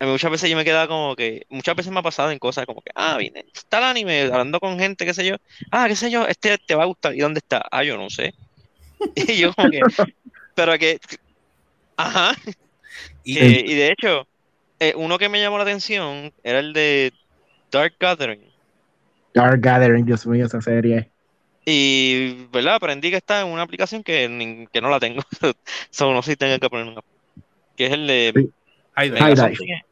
muchas veces yo me quedaba como que, muchas veces me ha pasado en cosas como que, ah, viene, está el anime, hablando con gente, qué sé yo, ah, qué sé yo, este te va a gustar, ¿y dónde está? Ah, yo no sé. Y yo como que, pero que, ajá, Y- y de hecho, eh, uno que me llamó la atención era el de Dark Gathering. Dark Gathering, Dios mío, esa serie. Y, ¿verdad? Aprendí que está en una aplicación que, que no la tengo. Solo no sé si tengo que poner una. Que es el de Sí. High Dive.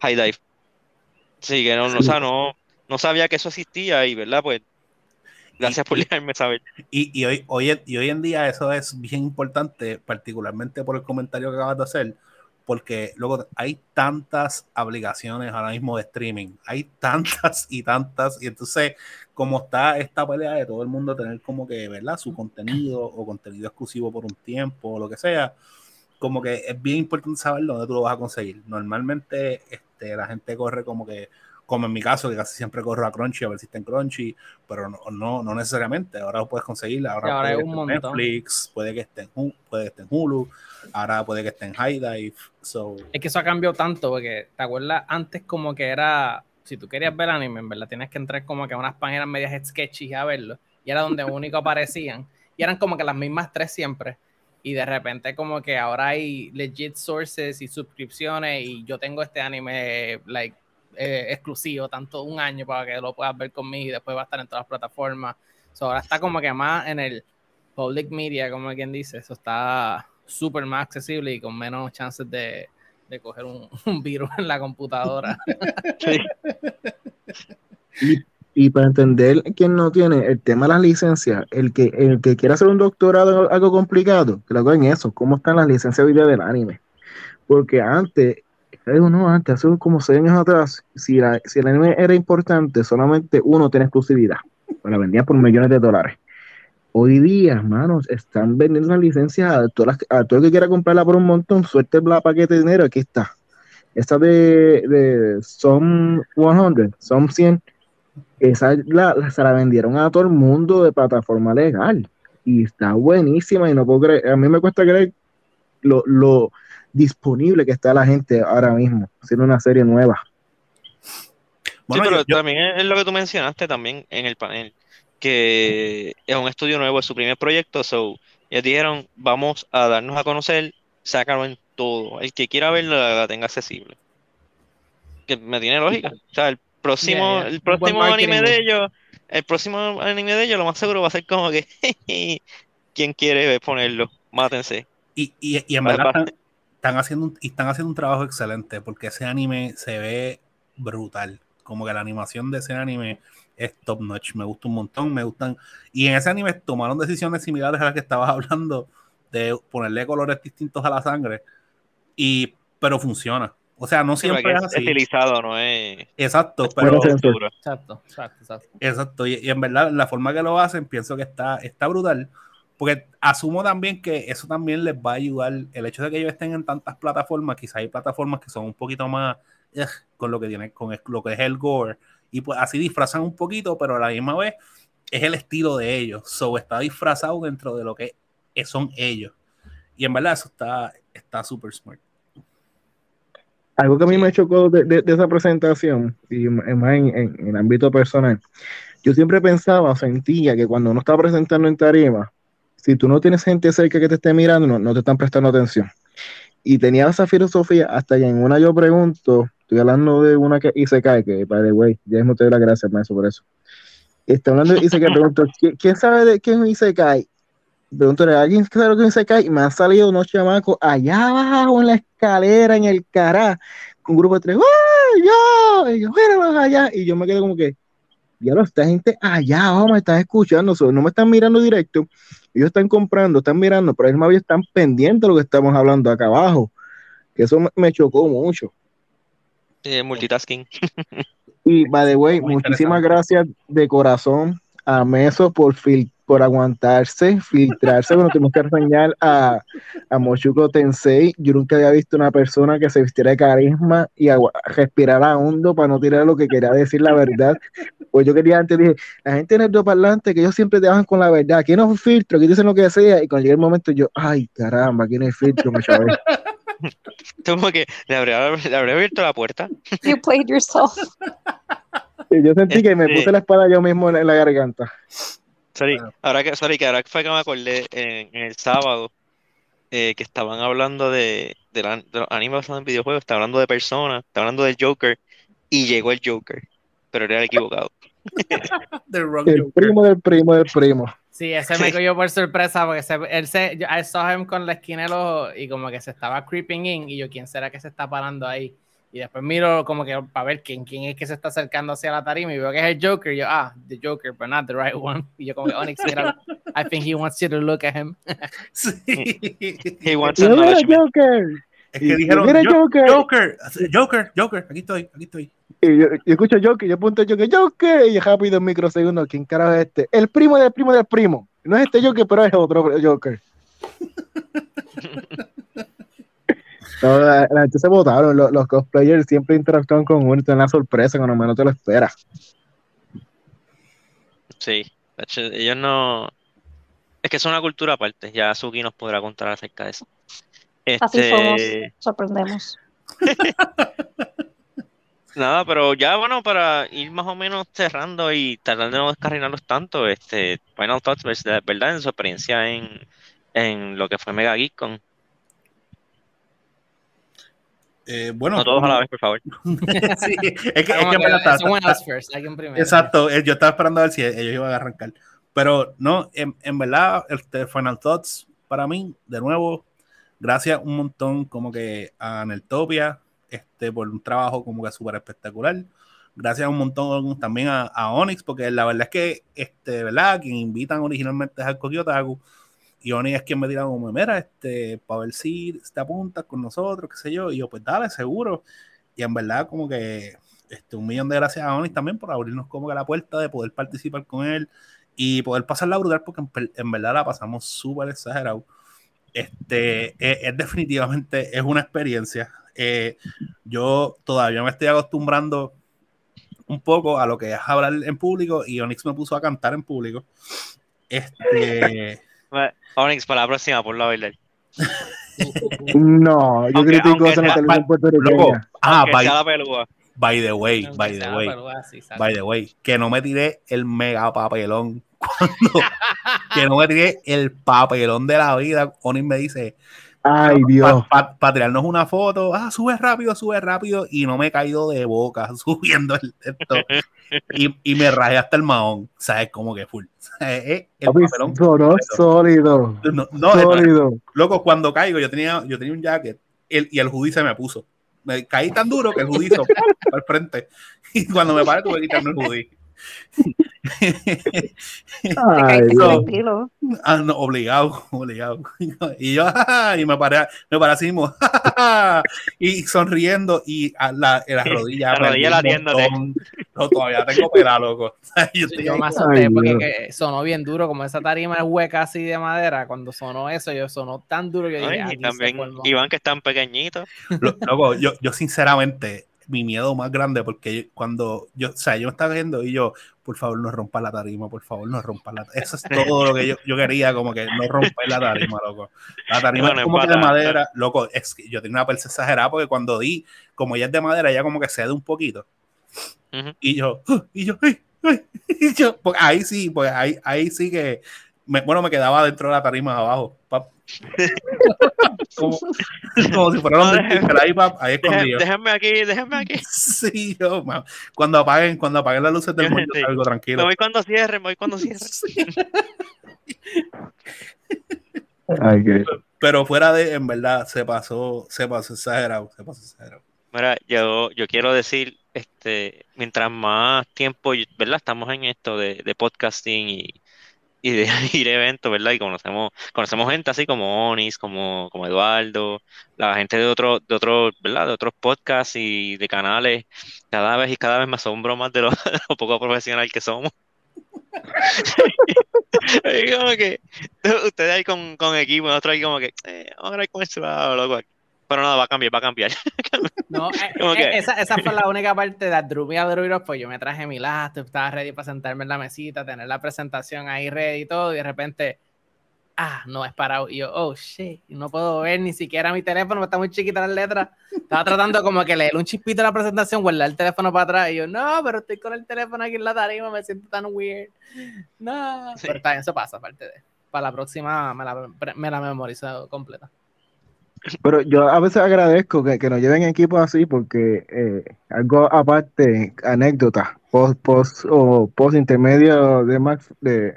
High Dive. Sí, que no, no, o sea, no, no sabía que eso existía y, ¿verdad? Pues, gracias por dejarme saber. Y, y hoy, hoy, y hoy en día eso es bien importante, particularmente por el comentario que acabas de hacer, porque luego hay tantas aplicaciones ahora mismo de streaming, hay tantas y tantas, y entonces como está esta pelea de todo el mundo tener como que, ¿verdad? Su contenido o contenido exclusivo por un tiempo o lo que sea, como que es bien importante saber dónde tú lo vas a conseguir. Normalmente este, la gente corre como que, como en mi caso, que casi siempre corro a Crunchy a ver si está en Crunchy, pero no, no, no necesariamente. Ahora lo puedes conseguir. Ahora, ahora puede que esté en. Netflix, puede que esté en, puede que esté en Hulu, ahora puede que esté en High Dive. So, Es que eso ha cambiado tanto, porque te acuerdas antes como que era, si tú querías ver anime, en verdad tienes que entrar como que a unas páginas medias sketchy a verlo, y era donde único aparecían, y eran como que las mismas tres siempre, y de repente como que ahora hay legit sources y suscripciones, y yo tengo este anime, like, eh, exclusivo, tanto un año para que lo puedas ver conmigo, y después va a estar en todas las plataformas, So, ahora está como que más en el public media, como quien dice, eso está súper más accesible y con menos chances de, de coger un, un virus en la computadora. Sí. Y, y para entender quién no tiene el tema de las licencias, el que, el que quiera hacer un doctorado en algo complicado, que lo haga en eso, cómo están las licencias hoy día del anime. Porque antes, No, antes, hace como seis años atrás, si, la- si el anime era importante, solamente uno tiene exclusividad. Pues la vendían por millones de dólares. Hoy día, hermanos, están vendiendo las licencias a, todas las- a todo el que quiera comprarla por un montón. Suerte el paquete de dinero, aquí está. Esta de, de Som 100, Som 100, esa la, la- se la vendieron a todo el mundo de plataforma legal. Y está buenísima y no puedo creer, a mí me cuesta creer lo, lo disponible que está la gente ahora mismo, haciendo una serie nueva. Bueno, sí, pero yo- también es lo que tú mencionaste también en el panel, que es un estudio nuevo, es su primer proyecto, so ellos dijeron, vamos a darnos a conocer, sácalo en todo, el que quiera verlo la, la tenga accesible. Que me tiene lógica. O sea, el próximo, el próximo anime de ellos, el próximo anime de ellos, lo más seguro va a ser como que, ¿quién quiere ponerlo? Mátense. Y, y, y en verdad están haciendo un, y están haciendo un trabajo excelente porque ese anime se ve brutal. Como que la animación de ese anime es top notch. Me gusta un montón, me gustan. Y en ese anime tomaron decisiones similares a las que estabas hablando de ponerle colores distintos a la sangre. Y, pero funciona. O sea, no Sí, siempre porque es es así. estilizado, no es Exacto, Bueno, pero. Exacto, exacto, exacto. Exacto, y, y en verdad la forma que lo hacen pienso que está, está brutal, porque asumo también que eso también les va a ayudar, el hecho de que ellos estén en tantas plataformas, quizás hay plataformas que son un poquito más ugh, con lo que tiene, con el- lo que es el gore, y pues así disfrazan un poquito, pero a la misma vez es el estilo de ellos, so está disfrazado dentro de lo que son ellos, y en verdad eso está está súper smart. Algo que a mí me chocó de, de- de esa presentación, y más en, en- en el ámbito personal, yo siempre pensaba o sentía que cuando uno está presentando en tarima, si tú no tienes gente cerca que te esté mirando, no, te están prestando atención. Y tenía esa filosofía hasta que en una yo pregunto, estoy hablando de una que hice cae, que the way, ya mismo te doy las gracias, maestro, por eso. Está hablando de Isekai, pregunto, ¿quién, sabe de qué es un? Pregunto, ¿alguien sabe lo que es un Isekai? Y me han salido unos chamacos allá abajo en la escalera, en el cará, un grupo de tres, ¡ay, yo! Y yo, allá. Y yo me quedo como que, diablo, esta gente allá abajo me están escuchando, no me están mirando directo, ellos están comprando, están mirando, pero ellos más bien están pendientes de lo que estamos hablando acá abajo. Que eso me, me chocó mucho. Eh, multitasking. Y, by the way, Muy muchísimas gracias de corazón a Meso por, fil- por aguantarse, filtrarse cuando tuvimos que reseñar a, a Mochuko Tensei. Yo nunca había visto una persona que se vistiera de carisma y agua- respirara hondo para no tirar lo que quería decir la verdad. Pues yo quería antes, dije, la gente en el parlante que ellos siempre te bajan con la verdad. Aquí no filtro, aquí dicen lo que sea. Y cuando llega el momento, yo, ay, caramba, aquí no hay filtro, me chavé. Como que le habría, le habría abierto la puerta. You played yourself. Y yo sentí que me Este- puse la espada yo mismo en la garganta. Sorry, Bueno. ahora que, sorry, que ahora fue que me acordé en, en el sábado eh, que estaban hablando de, de, la- de los animes basados en videojuegos, estaban hablando de personas, estaban hablando del Joker y llegó el Joker, pero era el equivocado. El Joker. primo del primo del primo. Sí, ese me cogió por sorpresa porque se- él se, yo, I saw him con la esquina del ojo y como que se estaba creeping in y yo, ¿quién será que se está parando ahí? Y después miro como que para ver quién, quién es que se está acercando hacia la tarima y veo que es el Joker. Y yo, ah, the Joker, but not the right one. Y yo como que, Onyx, mira, I think he wants you to look at him. Sí. He wants mira, acknowledgement. Joker. Es que y dijeron mira, "Jo- Joker. Joker, Joker, Joker, aquí estoy, aquí estoy. Y yo, yo escucho Joker, yo apunto Joker, Joker, y rápido en microsegundos, ¿quién carajo es este? El primo del primo del primo. No es este Joker, pero es otro Joker. No, la, la gente se votaron, los, los cosplayers siempre interactúan con uno y te dan la sorpresa cuando menos te lo esperas. Sí, de hecho, ellos no... Es que es una cultura aparte, ya Suki nos podrá contar acerca de eso. Así somos. Este, Sorprendemos. Nada, pero ya bueno, para ir más o menos cerrando y tratar de no descarrinarlos tanto, este, Final Thoughts, ¿verdad? ¿verdad? En su experiencia en, en lo que fue Mega Geek Con. Eh, bueno, No todos a la vez, por favor. sí, es que, es que que me la está- está- first. Exacto, eh, yo estaba esperando a ver si ellos iban a arrancar. Pero no, en, en verdad, este Final Thoughts, para mí, de nuevo, gracias un montón como que a Neltopia, este, por un trabajo como que súper espectacular. Gracias un montón también a, a Onyx, porque la verdad es que, este, ¿verdad? Quien invitan originalmente es al Kokiotaku. Y Oni es quien me tira como, mira, este, para ver si te apuntas con nosotros, qué sé yo. Y yo, pues dale, seguro. Y en verdad, como que este, un millón de gracias a Oni también por abrirnos como que la puerta de poder participar con él y poder pasarla brutal, porque en, en verdad la pasamos súper exagerado. Este, es, es, definitivamente, es una experiencia. Eh, yo todavía me estoy acostumbrando un poco a lo que es hablar en público y Onyx me puso a cantar en público. Este. Onyx, para la próxima, por la bailar. No, yo Aunque- critico aunque eso en la sea- televisión puertorriqueña. Loco, ah, by, by the way, by the way, by the way, que no me tiré el mega papelón cuando, que no me tiré el papelón de la vida. Onyx me dice, Ay, Dios. para tirarnos una foto, ah, sube rápido, sube rápido, y no me he caído de boca subiendo el esto, y, y me rayé hasta el mahón, ¿sabes? Como que full. ¿sabes? Eh, El Papi, papelón sonó sólido. No, no, es- Sólido. loco, cuando caigo, yo tenía, yo tenía un jacket el, y el hoodie se me puso. Me caí tan duro que el fue al frente. Y cuando me paré, tuve que quitarme el hoodie. Ay. Ah, no, obligado, obligado. Y yo, y me paré, me paré así mismo, y sonriendo, y a la, en las rodillas. La rodilla latiéndote. montón. No, todavía tengo pela, loco. Yo estoy Yo me asusté Ay, porque que sonó bien duro, como esa tarima es hueca así de madera. Cuando sonó eso, yo sonó tan duro que yo dije, Ay, "Aquí y también formó". Iván, que es tan pequeñito. Lo- Loco, yo, yo sinceramente, mi miedo más grande, porque yo- cuando yo, o sea, yo me estaba viendo y yo, por favor, no rompa la tarima, por favor, no rompa la Eso es todo lo que yo, yo quería, como que no romper la tarima, loco. La tarima Bueno, es como que de madera, loco, es que yo tenía una persa exagerada porque cuando di, como ella es de madera, ella como que cede un poquito. Ujú. Y yo, ¡ah! y yo, ¡ay! ¡ay! Y yo, ahí sí, pues ahí, ahí sí que, me- bueno, me quedaba dentro de la tarima abajo. pap. como, como si fuera No, dentistas, ahí, pap, ahí escondido. Déjenme aquí, déjenme aquí. Sí, yo, ma- cuando apaguen, cuando apaguen las luces del mundo, Sí. salgo Me tranquilo. voy cuando cierre, me voy cuando cierre. Sí. Ay, qué- Pero fuera de, en verdad, se pasó, se pasó exagerado, se pasó exagerado. Mira, yo, yo quiero decir, este, mientras más tiempo, ¿verdad? Estamos en esto de, de podcasting y, y de ir a eventos, ¿verdad? Y conocemos, conocemos gente así como Onis, como, como Eduardo, la gente de otros, de otros, ¿verdad? De otros podcasts y de canales, cada vez y cada vez me asombro más de lo, de lo poco profesional que somos. Como que ustedes ahí con, con equipo, nosotros ahí como que, eh, vamos a ver cómo se va, loco. Pero nada, va a cambiar, va a cambiar. No, eh, eh, esa, esa fue la única parte de Me a pues yo me traje mi laptop, estaba ready para sentarme en la mesita, tener la presentación ahí ready y todo, y de repente, ah, no es parado. Y yo, oh shit, no puedo ver ni siquiera mi teléfono, está muy chiquita las letras. Estaba tratando como que leer un chispito de la presentación, guardar el teléfono para atrás, y yo, no, pero estoy con el teléfono aquí en la tarima, me siento tan weird. No, Sí. pero está bien, eso pasa, aparte de. Para la próxima me la, me la memorizo completa. Pero yo a veces agradezco que, que nos lleven equipos así porque eh, algo aparte, anécdota, post, post o post intermedio de Max de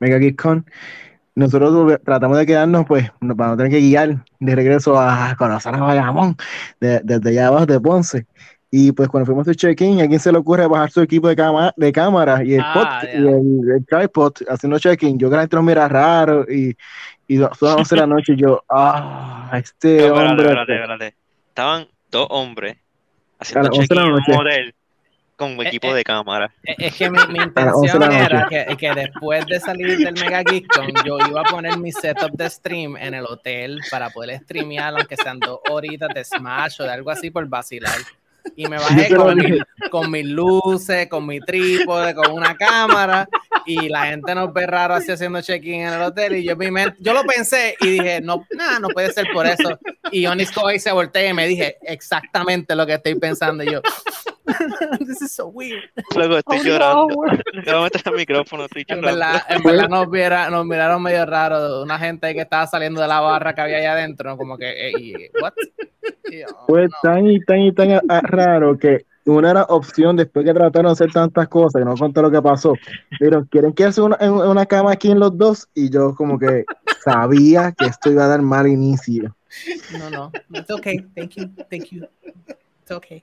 Mega Con, nosotros tratamos de quedarnos pues para no tener que guiar de regreso a conocer a Bayamón de- desde allá abajo de Ponce. Y pues cuando fuimos a check-in, ¿a quién se le ocurre bajar su equipo de, cama, de cámara y el, Ah, y el, el tripod haciendo check-in? Yo que la gente nos mira raro y, y son las 11 de la noche y yo, ah, este No, espérate, hombre. espérate, espérate. Estaban dos hombres haciendo A las 11 de la check-in en un hotel con un equipo eh. de cámara. Es es que mi, mi las 11 de intención era que, que después de salir del Mega Geekcon, yo iba a poner mi setup de stream en el hotel para poder streamear, aunque sean dos horitas de Smash o de algo así por vacilar. Y me bajé con, mi- con mis luces, con mi trípode, con una cámara, y la gente nos ve raro así haciendo check-in en el hotel. Y yo, mi mente- yo lo pensé y dije, no, nada, no puede ser por eso. Y Onis coge y se voltea y me dije exactamente lo que estoy pensando. Y yo, this is so weird. Luego estoy Oh, llorando. no. A meter el micrófono, estoy En llorando. verdad, en verdad nos, viera, nos miraron medio raro, una gente que estaba saliendo de la barra que había allá adentro, como que, eh, y- ¿what? Y yo, Fue no. tan y tan y tan raro que una era opción después que trataron de hacer tantas cosas, que no conté lo que pasó. Pero quieren que hace una, en- una cama aquí en los dos y yo como que sabía que esto iba a dar mal inicio. No, no, it's okay, thank you, thank you, it's okay.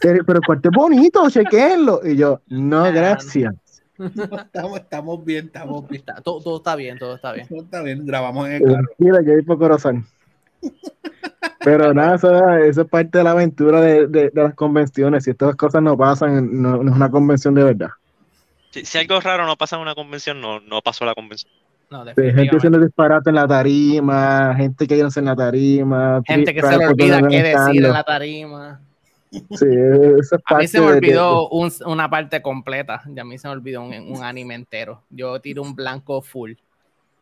Pero, pero el cuarto es bonito, chequenlo. Y yo, no, Ah, gracias. Estamos, estamos bien, estamos bien. Está- todo, todo está bien, todo está bien. Todo está bien, grabamos en el carro. Tranquila, que hay por corazón. Pero nada, eso, eso es parte de la aventura de, de- de las convenciones. Si estas cosas no pasan, no, no es una convención de verdad. Si, si algo raro no pasa en una convención, no, no pasó la convención. No, gente haciendo disparate en la tarima, gente que en la tarima. Gente que se le olvida qué decir en la tarima. Sí, eso es A mí parte se me de- de- olvidó un- una parte completa. Y a mí se me olvidó un, un anime entero. Yo tiro un blanco full.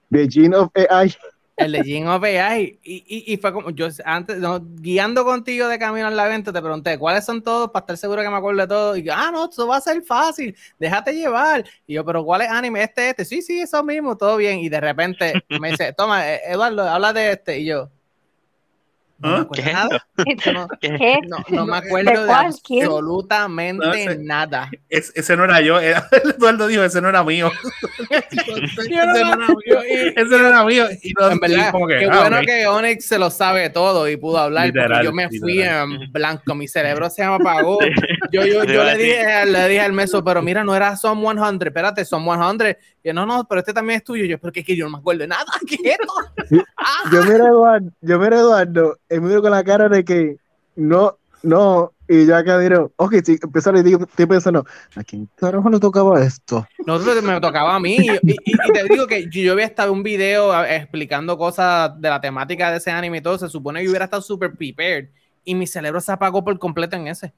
de Gene of AI. El de Gene of AI. Y, y, y fue como, yo antes, no, guiando contigo de camino al evento, te pregunté cuáles son todos para estar seguro que me acuerdo de todo. Y yo, ah, no, eso va a ser fácil, déjate llevar. Y yo, pero ¿cuál es anime? Este, este. Sí, sí, eso mismo, todo bien. Y de repente me dice, toma, eh, Eduardo, habla de este. Y yo, no me acuerdo ¿Qué? Yo no, ¿Qué? no, no me acuerdo ¿De absolutamente No nada. Es- ese no era yo, era- Eduardo dijo, ese no era mío. ese, no me- era mío. y- ese no era mío. Y no, En verdad, y como que, qué ah, bueno que Onyx se lo sabe todo y pudo hablar, Literal, porque yo me fui literal. en blanco, mi cerebro se me apagó. Yo, yo, yo le, dije, le dije al meso, pero mira, no era Som 100, espérate, Som 100. Y yo, no, no, pero este también es tuyo. Yo, pero que es que yo no me acuerdo de nada, ¿qué es esto? Ah, Yo miro a Eduardo, yo miro a Eduardo, y miro con la cara de que no, no, y ya que digo, ok, sí, empezar y digo, estoy pensando, ¿a quién carajo le tocaba esto? Nosotros me tocaba a mí. Y, y- y te digo que yo, yo había estado en un video explicando cosas de la temática de ese anime y todo. Se supone que yo hubiera estado super prepared. Y mi cerebro se apagó por completo en ese.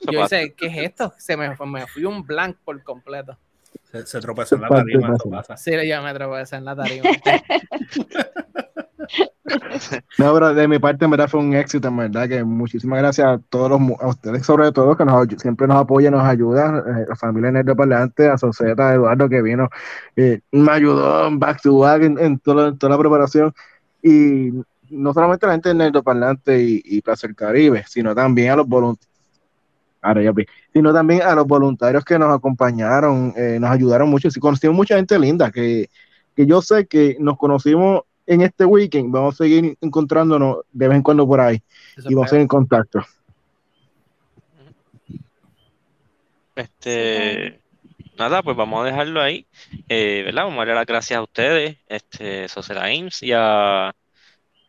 Yo dije, ¿qué es esto? Se me, fue- me fui un blank por completo. Se, se tropezó en la tarima, pasa. eso pasa. Sí, yo me atravesé en la tarima. No, pero de mi parte, en verdad, fue un éxito, en verdad, que muchísimas gracias a todos los, a ustedes sobre todo, que nos, siempre nos apoyan, nos ayudan, eh, la familia Nerd de Parlante, a Soseta, Eduardo, que vino, eh, me ayudó en back to back en, en toda, en toda la preparación, y no solamente la gente de Nerd de Parlante y, y Placer Caribe, sino también a los voluntarios, sino también a los voluntarios que nos acompañaron, eh, nos ayudaron mucho, y conocimos mucha gente linda, que, que yo sé que nos conocimos en este weekend, vamos a seguir encontrándonos de vez en cuando por ahí Eso y vamos a seguir en contacto. Este, nada, pues vamos a dejarlo ahí, eh, ¿verdad? Vamos a darle las gracias a ustedes, este, Sosera Ames y a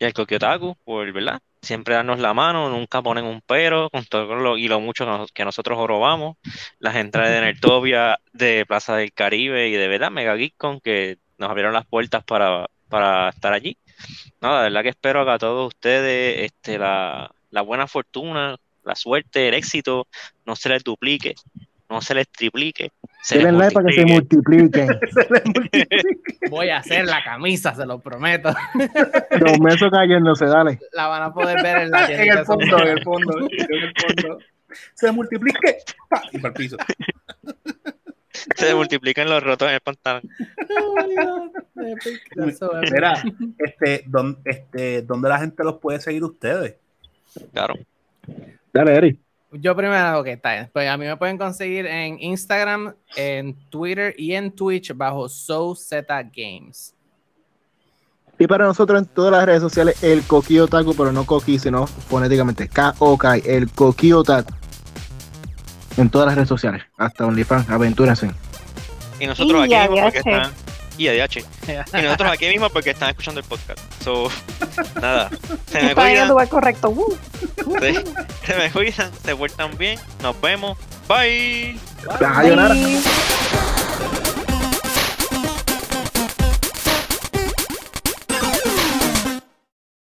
y al Kokiotaku por, ¿verdad? Siempre darnos la mano, nunca ponen un pero, con todo lo, y lo mucho que, nos- que nosotros jorobamos, las entradas de Nertopia, de Plaza del Caribe y de verdad Mega Geekcon que nos abrieron las puertas para, para estar allí. Nada, de verdad que espero que a todos ustedes este, la, la buena fortuna, la suerte, el éxito no se les duplique, no se les triplique, se les para que se multiplique. multipliquen. Voy a hacer la camisa, se lo prometo. Los mesos cayéndose, dale. La van a poder ver en la En el fondo, en el fondo, en el fondo. Se multiplique y para el piso. se multiplican los rotos en el pantalón. Eso es. Mira, este, ¿dónde, este, ¿dónde la gente los puede seguir ustedes? Claro. Dale, Eri. Yo primero, ok, está bien. Pues a mí me pueden conseguir en Instagram, en Twitter y en Twitch bajo SoZ Games. Y para nosotros en todas las redes sociales, el Coqui Otaku, pero no Coqui, sino fonéticamente K-O-K, el Coqui Otaku. En todas las redes sociales, hasta OnlyFans, aventúrense. Y nosotros Y aquí porque ADH. Y nosotros aquí mismo porque están escuchando el podcast. So, nada. Se me cuidan, lugar correcto. Uh. se, se me cuidan, se portan bien. Nos vemos. Bye. Sayonara. Bye.